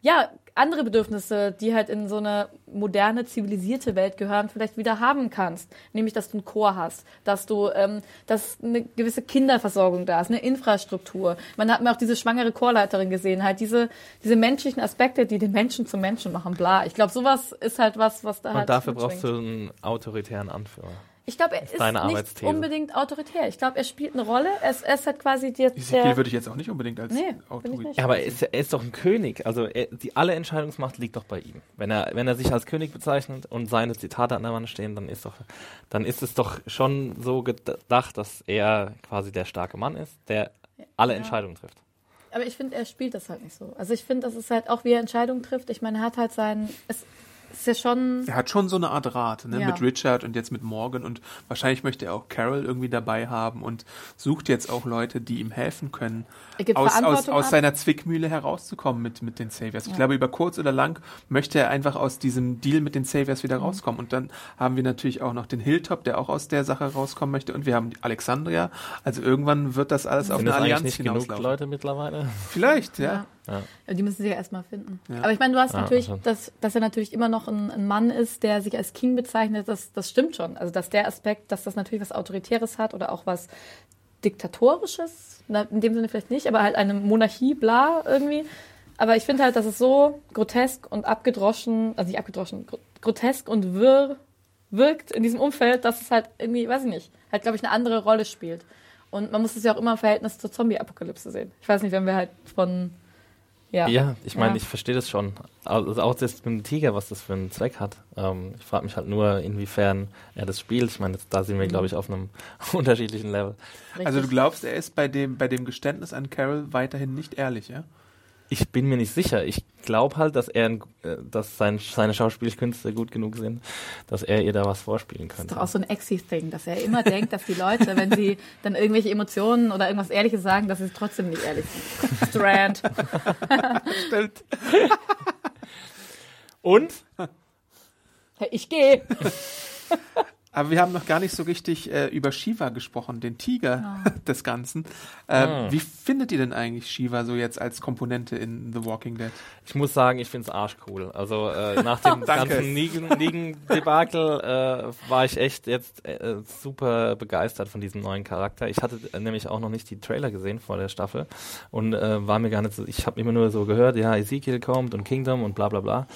ja, andere Bedürfnisse, die halt in so eine moderne, zivilisierte Welt gehören, vielleicht wieder haben kannst. Nämlich, dass du ein Chor hast, dass du, ähm, dass eine gewisse Kinderversorgung da ist, eine Infrastruktur. Man hat mir auch diese schwangere Chorleiterin gesehen, halt diese, diese menschlichen Aspekte, die den Menschen zum Menschen machen, bla. Ich glaube, sowas ist halt was, was da halt Und dafür mitschwingt. brauchst du einen autoritären Anführer. Ich glaube, er ist deine nicht unbedingt autoritär. Ich glaube, er spielt eine Rolle. Er ist, er ist halt quasi der, Ezekiel würde ich jetzt auch nicht unbedingt als Nee, nicht. Ja, aber er ist, er ist doch ein König. Also er, die alle Entscheidungsmacht liegt doch bei ihm. Wenn er, wenn er sich als König bezeichnet und seine Zitate an der Wand stehen, dann ist doch, dann ist es doch schon so gedacht, dass er quasi der starke Mann ist, der alle Entscheidungen trifft. Aber ich finde, er spielt das halt nicht so. Also ich finde, das ist halt auch, wie er Entscheidungen trifft. Ich meine, er hat halt seinen. Es ist ja schon. Er hat schon so eine Art Rat, ne? Ja. Mit Richard und jetzt mit Morgan und wahrscheinlich möchte er auch Carol irgendwie dabei haben und sucht jetzt auch Leute, die ihm helfen können, Er gibt aus, aus, aus seiner Zwickmühle herauszukommen mit, mit den Saviors. Ich glaube, über kurz oder lang möchte er einfach aus diesem Deal mit den Saviors Mhm. wieder rauskommen. Und dann haben wir natürlich auch noch den Hilltop, der auch aus der Sache rauskommen möchte. Und wir haben die Alexandria. Also irgendwann wird das alles auf eine Allianz nicht genug. Leute mittlerweile? Vielleicht, ja. Ja. Ja, Die müssen sie ja erstmal finden. Ja. Aber ich meine, du hast Ja, natürlich, schon. dass, dass er natürlich immer noch ein, ein Mann ist, der sich als King bezeichnet, das, das stimmt schon. Also dass der Aspekt, dass das natürlich was Autoritäres hat oder auch was Diktatorisches, na, in dem Sinne vielleicht nicht, aber halt eine Monarchie, bla, irgendwie. Aber ich finde halt, dass es so grotesk und abgedroschen, also nicht abgedroschen, gro grotesk und wirr wirkt in diesem Umfeld, dass es halt irgendwie, weiß ich nicht, halt, glaube ich, eine andere Rolle spielt. Und man muss es ja auch immer im Verhältnis zur Zombie-Apokalypse sehen. Ich weiß nicht, wenn wir halt von, ja. Ja, ich meine, Ja. ich verstehe das schon. Also auch das mit dem Tiger, was das für einen Zweck hat. Ähm, ich frage mich halt nur, inwiefern er das spielt. Ich meine, jetzt- da sind wir, glaube ich, auf einem unterschiedlichen Level. Richtig. Also du glaubst, er ist bei dem, bei dem Geständnis an Carol weiterhin nicht ehrlich, ja? Ich bin mir nicht sicher. Ich glaube halt, dass er, äh, dass sein, seine Schauspielkünste gut genug sind, dass er ihr da was vorspielen Das ist könnte. doch auch so ein Exi-Thing, dass er immer denkt, dass die Leute, wenn sie dann irgendwelche Emotionen oder irgendwas Ehrliches sagen, dass sie trotzdem nicht ehrlich sind. Strand. Stimmt. Und? Ich gehe. Aber wir haben noch gar nicht so richtig äh, über Shiva gesprochen, den Tiger des Ganzen. Ähm, Ah. Wie findet ihr denn eigentlich Shiva so jetzt als Komponente in The Walking Dead? Ich muss sagen, ich finde es arschcool. Also äh, nach dem ganzen Negan-Debakel äh, war ich echt jetzt äh, super begeistert von diesem neuen Charakter. Ich hatte äh, nämlich auch noch nicht die Trailer gesehen vor der Staffel und äh, war mir gar nicht so, ich habe immer nur so gehört, ja, Ezekiel kommt und Kingdom und bla bla bla.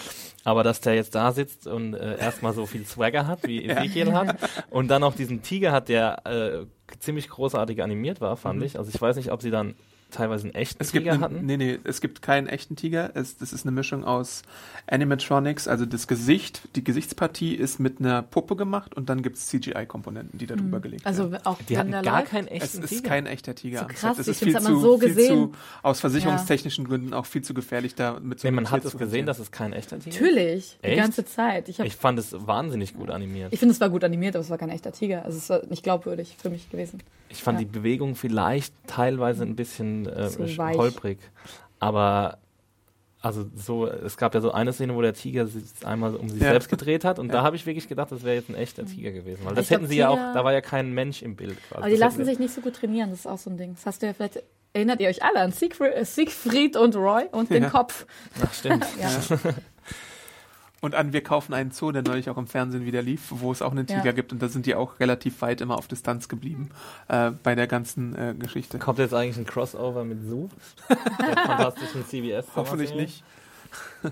Aber dass der jetzt da sitzt und äh, erstmal so viel Swagger hat, wie Ezekiel hat, und dann auch diesen Tiger hat, der äh, ziemlich großartig animiert war, fand ich. Also ich weiß nicht, ob sie dann teilweise einen echten Es gibt, Tiger ne, hatten. nee, nee, es gibt keinen echten Tiger. Es, das ist eine Mischung aus Animatronics, also das Gesicht, die Gesichtspartie ist mit einer Puppe gemacht und dann gibt es CGI-Komponenten, die da drüber gelegt Also werden. auch Die hatten gar läuft. keinen Es echten ist Tiger. kein echter Tiger. So krass, es ich ist viel zu, aber so viel gesehen. zu, aus versicherungstechnischen Gründen auch viel zu gefährlich da mit so Nee, man hat es zu gesehen, dass es kein echter Tiger ist. Natürlich, die Echt? ganze Zeit. Ich, Ich fand es wahnsinnig gut animiert. ich finde, es war gut animiert, aber es war kein echter Tiger. Also es war nicht glaubwürdig für mich gewesen. Ich fand Ja. die Bewegung vielleicht teilweise ein bisschen äh, holprig. Aber also so, es gab ja so eine Szene, wo der Tiger sich einmal um sich Ja. selbst gedreht hat und Ja. da habe ich wirklich gedacht, das wäre jetzt ein echter Tiger gewesen. Weil das Ich glaub, hätten sie ja auch, da war ja kein Mensch im Bild quasi. Aber die Das lassen sich nicht so gut trainieren, das ist auch so ein Ding. Das hast du ja vielleicht, erinnert ihr euch alle an Siegfried, äh, Siegfried und Roy und den Ja. Kopf. sie- Ach, stimmt. Und an Wir kaufen einen Zoo, der neulich auch im Fernsehen wieder lief, wo es auch einen Tiger Ja. gibt und da sind die auch relativ weit immer auf Distanz geblieben äh, bei der ganzen äh, Geschichte. Kommt jetzt eigentlich ein Crossover mit Zoo? Der fantastischen CBS. Hoffentlich nicht.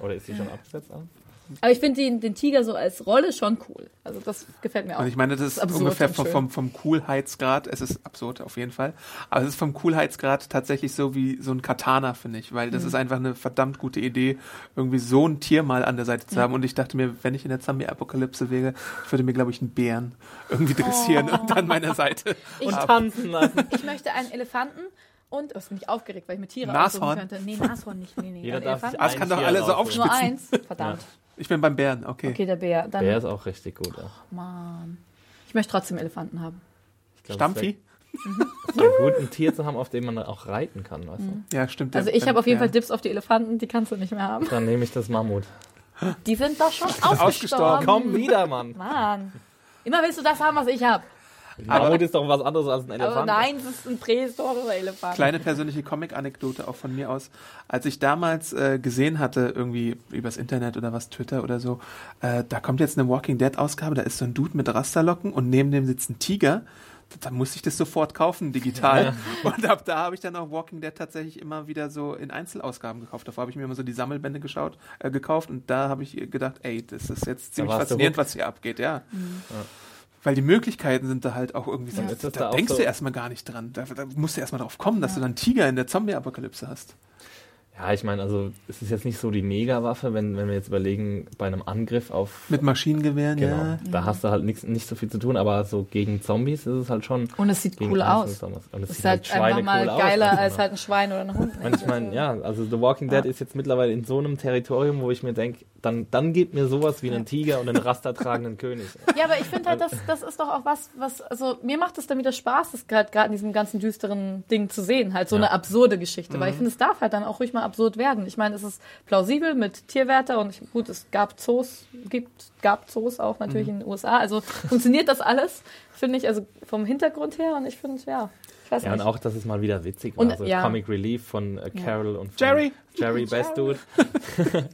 Oder ist die schon abgesetzt? An? Aber ich finde den, den Tiger so als Rolle schon cool. Also das gefällt mir auch. Und ich meine, das ist absurd ungefähr vom, vom, vom Coolheitsgrad, es ist absurd auf jeden Fall, aber es ist vom Coolheitsgrad tatsächlich so wie so ein Katana, finde ich, weil das Mhm. ist einfach eine verdammt gute Idee, irgendwie so ein Tier mal an der Seite zu haben. Und ich dachte mir, wenn ich in der Zombie-Apokalypse wäre, ich würde mir, glaube ich, einen Bären irgendwie dressieren Oh. und an meiner Seite. Ich, Und tanzen lassen. ich möchte einen Elefanten und, oh, jetzt bin ich aufgeregt, weil ich mir Tiere Nashorn. aussuchen könnte. Nee, Nashorn nicht. Nee, nee. Jeder darf Ah, es kann doch alle so. Nur aufspitzen. eins. Verdammt. Ich bin beim Bären, okay. Okay, der Bär. Dann, Bär ist auch richtig gut. Ja. Mann. Ich möchte trotzdem Elefanten haben. Glaub, Stammvieh? Gut, ein Tier zu haben, auf dem man auch reiten kann. Weißt du? Ja, stimmt. Also ich habe auf jeden ja. Fall Dips auf die Elefanten, die kannst du nicht mehr haben. Dann nehme ich das Mammut. Die sind doch schon ausgestorben. ausgestorben. Komm wieder, Mann. Mann. Immer willst du das haben, was ich habe. Mammut ist doch was anderes als ein Elefant. Aber nein, das ist ein prähistorischer Elefant. Kleine persönliche Comic-Anekdote auch von mir aus. Als ich damals äh, gesehen hatte, irgendwie übers Internet oder was, Twitter oder so, äh, da kommt jetzt eine Walking Dead-Ausgabe, da ist so ein Dude mit Rasterlocken und neben dem sitzt ein Tiger. Da musste ich das sofort kaufen, digital. Und ab da habe ich dann auch Walking Dead tatsächlich immer wieder so in Einzelausgaben gekauft. Davor habe ich mir immer so die Sammelbände geschaut, äh, gekauft und da habe ich gedacht, ey, das ist jetzt ziemlich faszinierend, was hier abgeht, ja. Weil die Möglichkeiten sind da halt auch irgendwie so, Ja. Da, das da denkst so- du erstmal gar nicht dran. Da, da musst du erstmal drauf kommen, dass du dann einen Tiger in der Zombie-Apokalypse hast. Ja, ich meine, also es ist jetzt nicht so die Megawaffe, wenn, wenn wir jetzt überlegen, bei einem Angriff auf. Mit Maschinengewehren, Genau, ja. da hast du halt nix, nicht so viel zu tun, aber so gegen Zombies ist es halt schon. Und es sieht cool aus. Zombies. Und es ist sieht halt einfach schweinecool mal aus. geiler als halt ein Schwein oder ein Hund. Und ich meine, ja, also The Walking Dead ist jetzt mittlerweile in so einem Territorium, wo ich mir denke, dann, dann gebt mir sowas wie einen Tiger und einen rastertragenden König. Ja, aber ich finde halt, das, das ist doch auch was, was, also mir macht es dann wieder Spaß, das gerade gerade in diesem ganzen düsteren Ding zu sehen, halt so Ja. eine absurde Geschichte, Mhm. weil ich finde, es darf halt dann auch ruhig mal absurd werden. Ich meine, es ist plausibel mit Tierwärter und ich, gut, es gab Zoos, gibt, gab Zoos auch natürlich Mhm. in den USA, also funktioniert das alles, finde ich, also vom Hintergrund her und ich finde, ja, ich weiß Ja, und auch, dass es mal wieder witzig war. Und, also ja. Comic Relief von äh, Carol und von Jerry. Jerry Best Dude.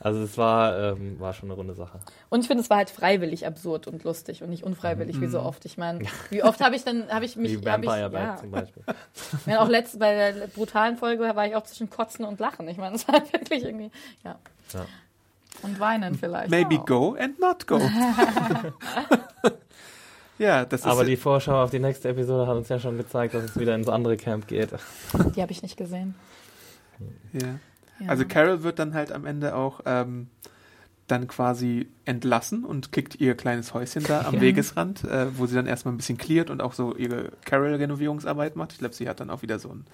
also es war, ähm, war schon eine runde Sache. Und ich finde, es war halt freiwillig absurd und lustig und nicht unfreiwillig wie Mhm. so oft. Ich meine, wie oft habe ich dann, habe ich mich, Wie ich, Vampire Bad ja, zum Beispiel. Ich meine, auch letzt, bei der brutalen Folge war ich auch zwischen Kotzen und Lachen. Ich meine, es war wirklich irgendwie, ja. Ja. Und weinen vielleicht. Maybe auch. go and not go. Ja, das ist Aber die Vorschau auf die nächste Episode hat uns ja schon gezeigt, dass es wieder ins andere Camp geht. Die habe ich nicht gesehen. ja. Ja. Also Carol wird dann halt am Ende auch ähm, dann quasi entlassen und kriegt ihr kleines Häuschen da am Wegesrand, äh, wo sie dann erstmal ein bisschen cleart und auch so ihre Carol-Renovierungsarbeit macht. Ich glaube, sie hat dann auch wieder so ein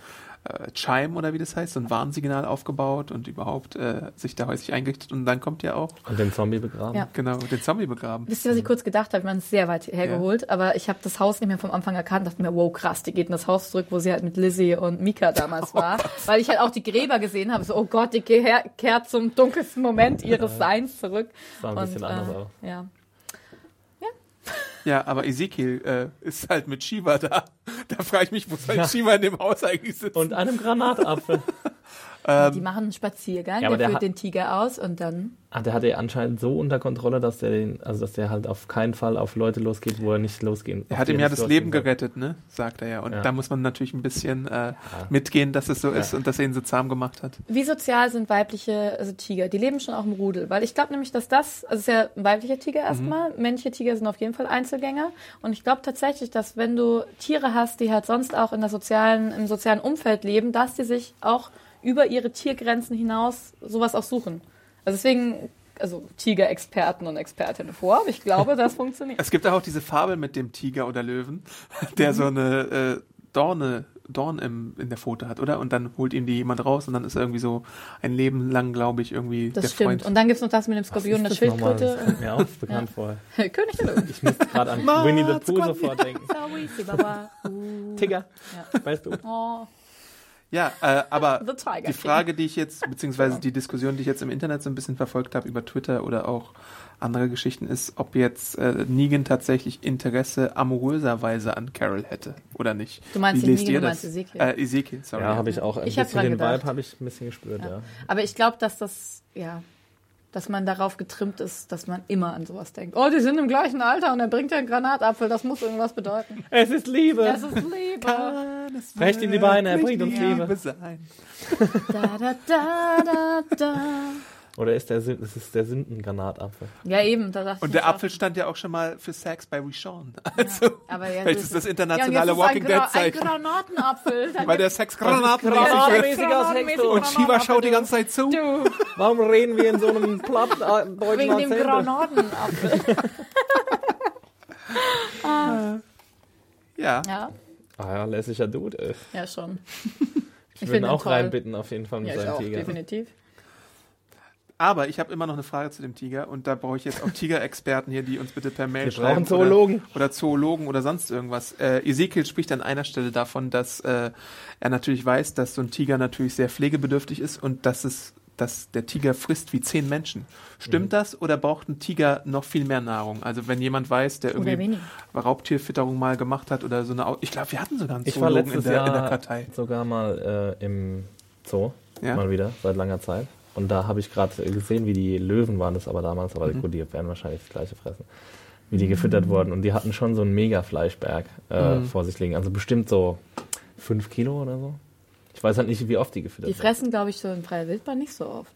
äh, Chime oder wie das heißt, so ein Warnsignal aufgebaut und überhaupt äh, sich da häuslich eingerichtet und dann kommt ja auch Und den Zombie begraben. Ja. genau den Zombie begraben. Wisst ihr, was ich kurz gedacht habe? Ich meine, es ist sehr weit hergeholt, aber ich habe das Haus nicht mehr vom Anfang erkannt. Dachte mir, wow, krass, die geht in das Haus zurück, wo sie halt mit Lizzie und Mika damals war. Weil ich halt auch die Gräber gesehen habe. So, oh Gott, die kehr, kehrt zum dunkelsten Moment ihres Seins zurück. Sah ein bisschen und, anders äh, aus. Ja. Ja, aber Ezekiel äh, ist halt mit Shiva da. Da frage ich mich, wo soll Shiva in dem Haus eigentlich sitzen? Und einem Granatapfel. die machen einen Spaziergang, ja, der der führt hat- den Tiger aus und dann Ah, der hatte anscheinend so unter Kontrolle, dass der den, also dass der halt auf keinen Fall auf Leute losgeht, wo er nicht losgehen. Er hat ihm ja das Leben soll. gerettet, ne? Sagt er ja. Und Ja. da muss man natürlich ein bisschen äh, mitgehen, dass es so ist und dass er ihn so zahm gemacht hat. Wie sozial sind weibliche also Tiger? Die leben schon auch im Rudel, weil ich glaube nämlich, dass das, also es ist ja ein weiblicher Tiger erstmal, männliche Tiger sind auf jeden Fall Einzelgänger und ich glaube tatsächlich, dass wenn du Tiere hast, die halt sonst auch in der sozialen, im sozialen Umfeld leben, dass die sich auch über ihre Tiergrenzen hinaus sowas auch suchen. Also deswegen, also Tigerexperten und Expertinnen vor, aber ich glaube, das funktioniert. Es gibt auch diese Fabel mit dem Tiger oder Löwen, der Mhm. so eine äh, Dorne, Dorn im, in der Pfote hat, oder? Und dann holt ihm die jemand raus und dann ist er irgendwie so ein Leben lang, glaube ich, irgendwie Das der stimmt. Freund. Und dann gibt's noch das mit dem Skorpion und der? Schildkröte. Das kommt mir auch bekannt vor. und König der Löwen. Ich musste gerade an Winnie the Pooh Scorpion. sofort denken. Tiger, Ja. weißt du? Oh. Ja, äh, aber die. Frage, die ich jetzt, beziehungsweise die Diskussion, die ich jetzt im Internet so ein bisschen verfolgt habe über Twitter oder auch andere Geschichten, ist, ob jetzt äh, Negan tatsächlich Interesse amoröserweise an Carol hätte oder nicht. Du meinst Wie lest Negan, ihr du das? meinst Ezekiel. Äh, Ezekiel, sorry. Ja, habe ich auch ein Ich bisschen dran den gedacht. Vibe habe ich ein bisschen gespürt, ja. Aber ich glaube, dass das, ja, dass man darauf getrimmt ist, dass man immer an sowas denkt. Oh, die sind im gleichen Alter und er bringt ja einen Granatapfel, das muss irgendwas bedeuten. Es ist Liebe. Das ist Liebe. Kann es Brecht ihm die Beine, er bringt uns Liebe. sein? Da, da, da, da, da. Oder ist der, Sün- ist es der Sündengranatapfel? Ja, eben, da dachte ich Und der mir auch. Apfel stand ja auch schon mal für Sex bei Rishon. Also, Aber ja, vielleicht ist das ja, internationale jetzt Walking ein, Dead ein Zeichen. Granatenapfel. Dann Weil der Sex Granaten Granatenmäßig ist. Und Shiva schaut die ganze Zeit zu. Du, Warum reden wir in so einem platt äh, deutschen wegen dem? Granatenapfel. Ja. Ja, Ah ja, lässiger Dude. ey. ja schon. Ich, find würde auch toll. reinbitten, auf jeden Fall mit Ja, ich seinem auch, Tiger. definitiv. Aber ich habe immer noch eine Frage zu dem Tiger und da brauche ich jetzt auch Tigerexperten hier, die uns bitte per Mail Wir schreiben. brauchen Zoologen. Oder, oder Zoologen oder sonst irgendwas. Äh, Ezekiel spricht an einer Stelle davon, dass äh, er natürlich weiß, dass so ein Tiger natürlich sehr pflegebedürftig ist und dass es dass der Tiger frisst wie zehn Menschen. Stimmt Mhm. das oder braucht ein Tiger noch viel mehr Nahrung? Also wenn jemand weiß, der irgendwie. Raubtierfütterung mal gemacht hat oder so eine, ich glaube, wir hatten sogar einen Ich war Zoologen letztes in der, Jahr in der Kartei. sogar mal äh, im Zoo, Ja. mal wieder, seit langer Zeit. Und da habe ich gerade gesehen, wie die Löwen waren das aber damals, aber Mhm. gut, die werden wahrscheinlich das gleiche fressen, wie die gefüttert wurden. Und die hatten schon so einen Mega-Fleischberg äh, Mhm. vor sich liegen. Also bestimmt so fünf Kilo oder so. Ich weiß halt nicht, wie oft die gefüttert Die fressen, glaube ich, so in freier Wildbahn nicht so oft.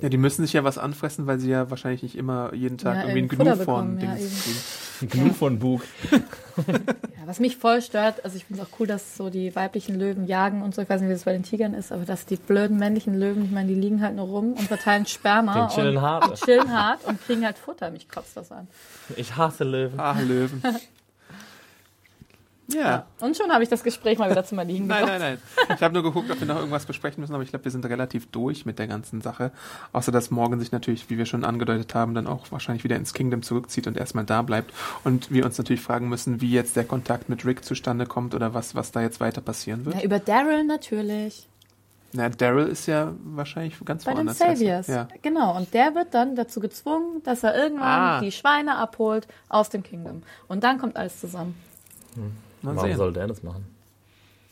Ja, die müssen sich ja was anfressen, weil sie ja wahrscheinlich nicht immer jeden Tag Ja, irgendwie ein Gnu von ja. Genug von Bug. Ja, was mich voll stört, also ich finde es auch cool, dass so die weiblichen Löwen jagen und so, ich weiß nicht, wie das bei den Tigern ist, aber dass die blöden männlichen Löwen, ich meine, die liegen halt nur rum und verteilen Sperma Die chillen und hart. die chillen hart und kriegen halt Futter. Mich kotzt das an. Ich hasse Löwen. Ah, Löwen. Ja. Und schon habe ich das Gespräch mal wieder zum Erliegen Nein, gebracht. nein, nein. Ich habe nur geguckt, ob wir noch irgendwas besprechen müssen, aber ich glaube, wir sind relativ durch mit der ganzen Sache. Außer dass Morgan sich natürlich, wie wir schon angedeutet haben, dann auch wahrscheinlich wieder ins Kingdom zurückzieht und erstmal da bleibt. Und wir uns natürlich fragen müssen, wie jetzt der Kontakt mit Rick zustande kommt oder was, was da jetzt weiter passieren wird. Ja, über Daryl natürlich. Na, Daryl ist ja wahrscheinlich ganz Bei den woanders. als- Saviors. Ja. Genau. Und der wird dann dazu gezwungen, dass er irgendwann Ah. die Schweine abholt aus dem Kingdom. Und dann kommt alles zusammen. Mal Warum sehen. soll der das machen?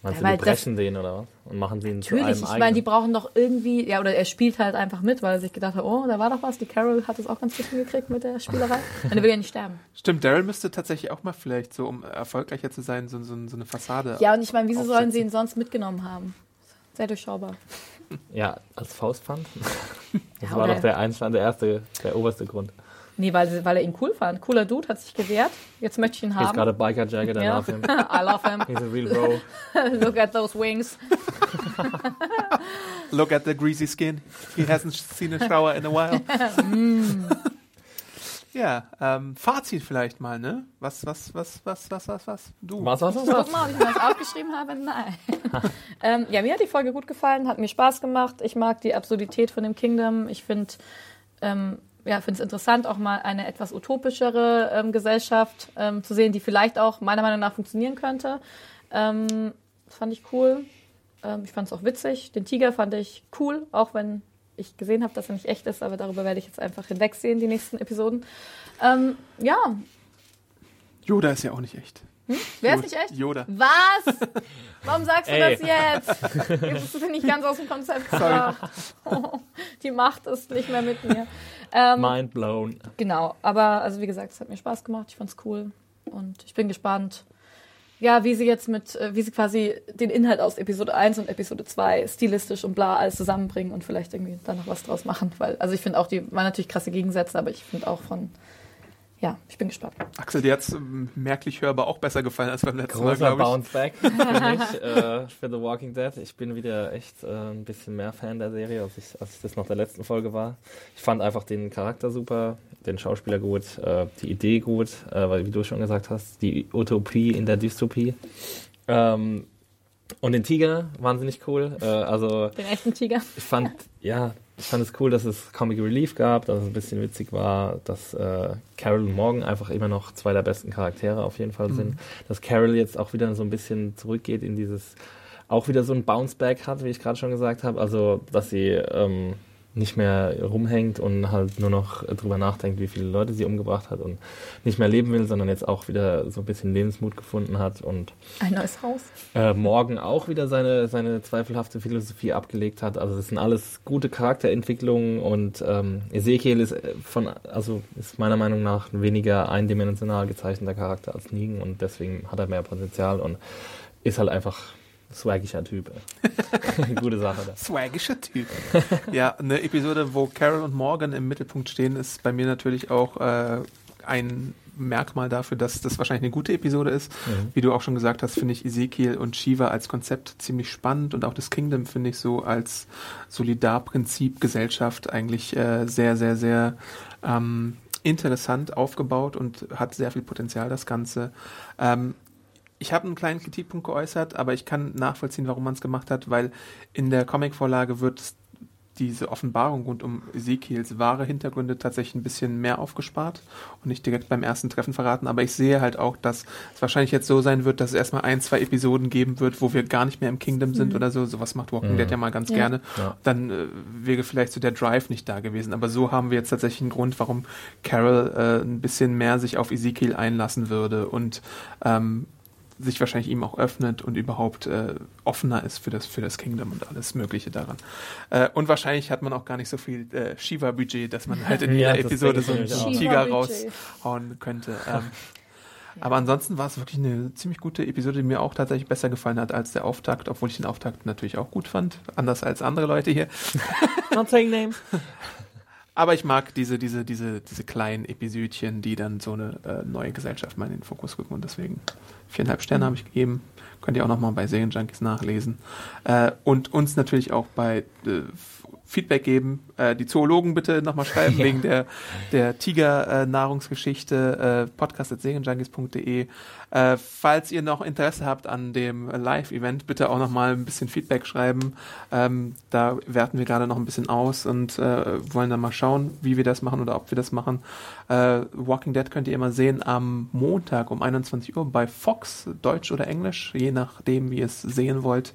Meinst Ja, du, die brechen den oder was? Und machen sie ihn zu Natürlich, einem ich meine, die brauchen doch irgendwie, ja, oder er spielt halt einfach mit, weil er sich gedacht hat, oh, da war doch was. Die Carol hat es auch ganz gut hingekriegt mit der Spielerei. Und er will ja nicht sterben. Stimmt, Daryl müsste tatsächlich auch mal vielleicht so, um erfolgreicher zu sein, so, so, so eine Fassade. Ja, und ich meine, wieso sollen aufsetzen. sie ihn sonst mitgenommen haben? Sehr durchschaubar. Ja, als Faustpfand? Das Ja, war doch der Einstand, der erste, der oberste Grund. Nee, weil, weil er ihn cool fand. Cooler Dude, hat sich gewehrt. Jetzt möchte ich ihn Hier ist haben. gerade Biker Jagger, der Ja. nach ihm. I love him. He's a real bro. Look at those wings. Look at the greasy skin. He hasn't seen a shower in a while. ja, ähm, Fazit vielleicht mal, ne? Was, was, was, was, was, was, was? Du. Was, was, was, Guck was? mal, ob ich mir das aufgeschrieben habe. Nein. ähm, ja, mir hat die Folge gut gefallen, hat mir Spaß gemacht. Ich mag die Absurdität von dem Kingdom. Ich finde ähm, ja, finde es interessant, auch mal eine etwas utopischere ähm, Gesellschaft ähm, zu sehen, die vielleicht auch meiner Meinung nach funktionieren könnte. Ähm, das fand ich cool. Ähm, ich fand es auch witzig. Den Tiger fand ich cool, auch wenn ich gesehen habe, dass er nicht echt ist, aber darüber werde ich jetzt einfach hinwegsehen, die nächsten Episoden. Ähm, ja, Yoda ist ja auch nicht echt. Wer ist nicht echt? Yoda. Was? Warum sagst du Ey. das jetzt? Jetzt bist du nicht ganz aus dem Konzept gebracht. Die Macht ist nicht mehr mit mir. Ähm, Mind blown. genau, aber also wie gesagt, es hat mir Spaß gemacht. Ich fand's cool und ich bin gespannt, ja, wie sie jetzt mit, äh, wie sie quasi den Inhalt aus Episode 1 und Episode 2 stilistisch und bla alles zusammenbringen und vielleicht irgendwie da noch was draus machen. Weil, also ich finde auch, die waren natürlich krasse Gegensätze, aber ich finde auch von, ja, ich bin gespannt. Axel, dir hat's ähm, merklich hörbar auch besser gefallen als beim letzten Mal, Großer glaube ich. Bounce Back für mich, äh, für The Walking Dead. Ich bin wieder echt äh, ein bisschen mehr Fan der Serie, als ich, als ich das nach der letzten Folge war. Ich fand einfach den Charakter super, den Schauspieler gut, äh, die Idee gut, äh, weil, wie du schon gesagt hast, die Utopie in der Dystopie. Ähm, und den Tiger, wahnsinnig cool. Äh, also Den echten Tiger. ich fand, ja, ich fand es cool, dass es Comic Relief gab, dass es ein bisschen witzig war, dass äh, Carol und Morgan einfach immer noch zwei der besten Charaktere auf jeden Fall sind. Dass Carol jetzt auch wieder so ein bisschen zurückgeht in dieses, auch wieder so ein Bounceback hat, wie ich gerade schon gesagt habe. Also, dass sie ähm, nicht mehr rumhängt und halt nur noch drüber nachdenkt, wie viele Leute sie umgebracht hat und nicht mehr leben will, sondern jetzt auch wieder so ein bisschen Lebensmut gefunden hat und Ein neues Haus. äh, Morgan auch wieder seine, seine zweifelhafte Philosophie abgelegt hat. Also das sind alles gute Charakterentwicklungen und ähm, Ezekiel ist äh, von, also ist meiner Meinung nach ein weniger eindimensional gezeichneter Charakter als Negan und deswegen hat er mehr Potenzial und ist halt einfach Swaggischer Typ. Gute Sache. Da. Swaggischer Typ. ja, eine Episode, wo Carol und Morgan im Mittelpunkt stehen, ist bei mir natürlich auch äh, ein Merkmal dafür, dass das wahrscheinlich eine gute Episode ist. Mhm. Wie du auch schon gesagt hast, finde ich Ezekiel und Shiva als Konzept ziemlich spannend und auch das Kingdom finde ich so als Solidarprinzip Gesellschaft eigentlich äh, sehr, sehr, sehr ähm, interessant aufgebaut und hat sehr viel Potenzial, das Ganze. Ähm, ich habe einen kleinen Kritikpunkt geäußert, aber ich kann nachvollziehen, warum man es gemacht hat, weil in der Comicvorlage wird diese Offenbarung rund um Ezekiels wahre Hintergründe tatsächlich ein bisschen mehr aufgespart und nicht direkt beim ersten Treffen verraten. Aber ich sehe halt auch, dass es wahrscheinlich jetzt so sein wird, dass es erstmal ein, zwei Episoden geben wird, wo wir gar nicht mehr im Kingdom sind mhm. oder so. Sowas macht Walking mhm. Dead ja mal ganz ja. gerne. Ja. Dann äh, wäre vielleicht so der Drive nicht da gewesen. Aber so haben wir jetzt tatsächlich einen Grund, warum Carol äh, ein bisschen mehr sich auf Ezekiel einlassen würde und ähm, sich wahrscheinlich ihm auch öffnet und überhaupt äh, offener ist für das, für das Kingdom und alles Mögliche daran. Äh, und wahrscheinlich hat man auch gar nicht so viel äh, Shiva-Budget, dass man halt in jeder ja, Episode so einen Tiger raushauen könnte. Ähm, aber ansonsten war es wirklich eine ziemlich gute Episode, die mir auch tatsächlich besser gefallen hat als der Auftakt, obwohl ich den Auftakt natürlich auch gut fand. Anders als andere Leute hier. Not saying names. Aber ich mag diese, diese, diese, diese kleinen Episödchen, die dann so eine äh, neue Gesellschaft mal in den Fokus rücken und deswegen viereinhalb Sterne mhm. habe ich gegeben. Könnt ihr auch nochmal bei Serienjunkies nachlesen. Äh, und uns natürlich auch bei äh, Feedback geben. Äh, die Zoologen bitte nochmal schreiben ja. wegen der, der Tiger-Nahrungsgeschichte. Äh, podcast.serienjunkies.de. Äh, falls ihr noch Interesse habt an dem Live-Event, bitte auch nochmal ein bisschen Feedback schreiben. Ähm, da werten wir gerade noch ein bisschen aus und äh, wollen dann mal schauen, wie wir das machen oder ob wir das machen. Äh, Walking Dead könnt ihr immer sehen am Montag um 21 Uhr bei Fox, Deutsch oder Englisch, je nachdem, wie ihr es sehen wollt.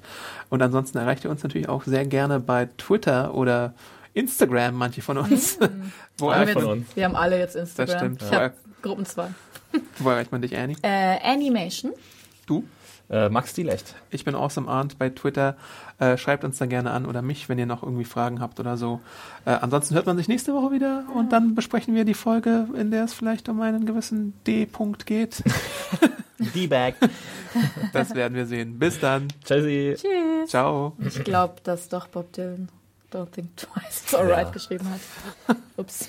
Und ansonsten erreicht ihr uns natürlich auch sehr gerne bei Twitter oder Instagram, manche von uns. Mhm. Wo wir, von uns. wir haben alle jetzt Instagram. Das stimmt. Ich habe Gruppen 2. Wo erreicht man dich, Annie? Äh, Animation. Du? Äh, Max Dielecht. Ich bin Awesome Arndt bei Twitter. Äh, schreibt uns da gerne an oder mich, wenn ihr noch irgendwie Fragen habt oder so. Äh, ansonsten hört man sich nächste Woche wieder und dann besprechen wir die Folge, in der es vielleicht um einen gewissen D-Punkt geht. D-Bag. Das werden wir sehen. Bis dann. Tschüssi. Tschüss. Ciao. Ich glaube, dass doch Bob Dylan Don't Think Twice It's Alright ja. geschrieben hat. Ups.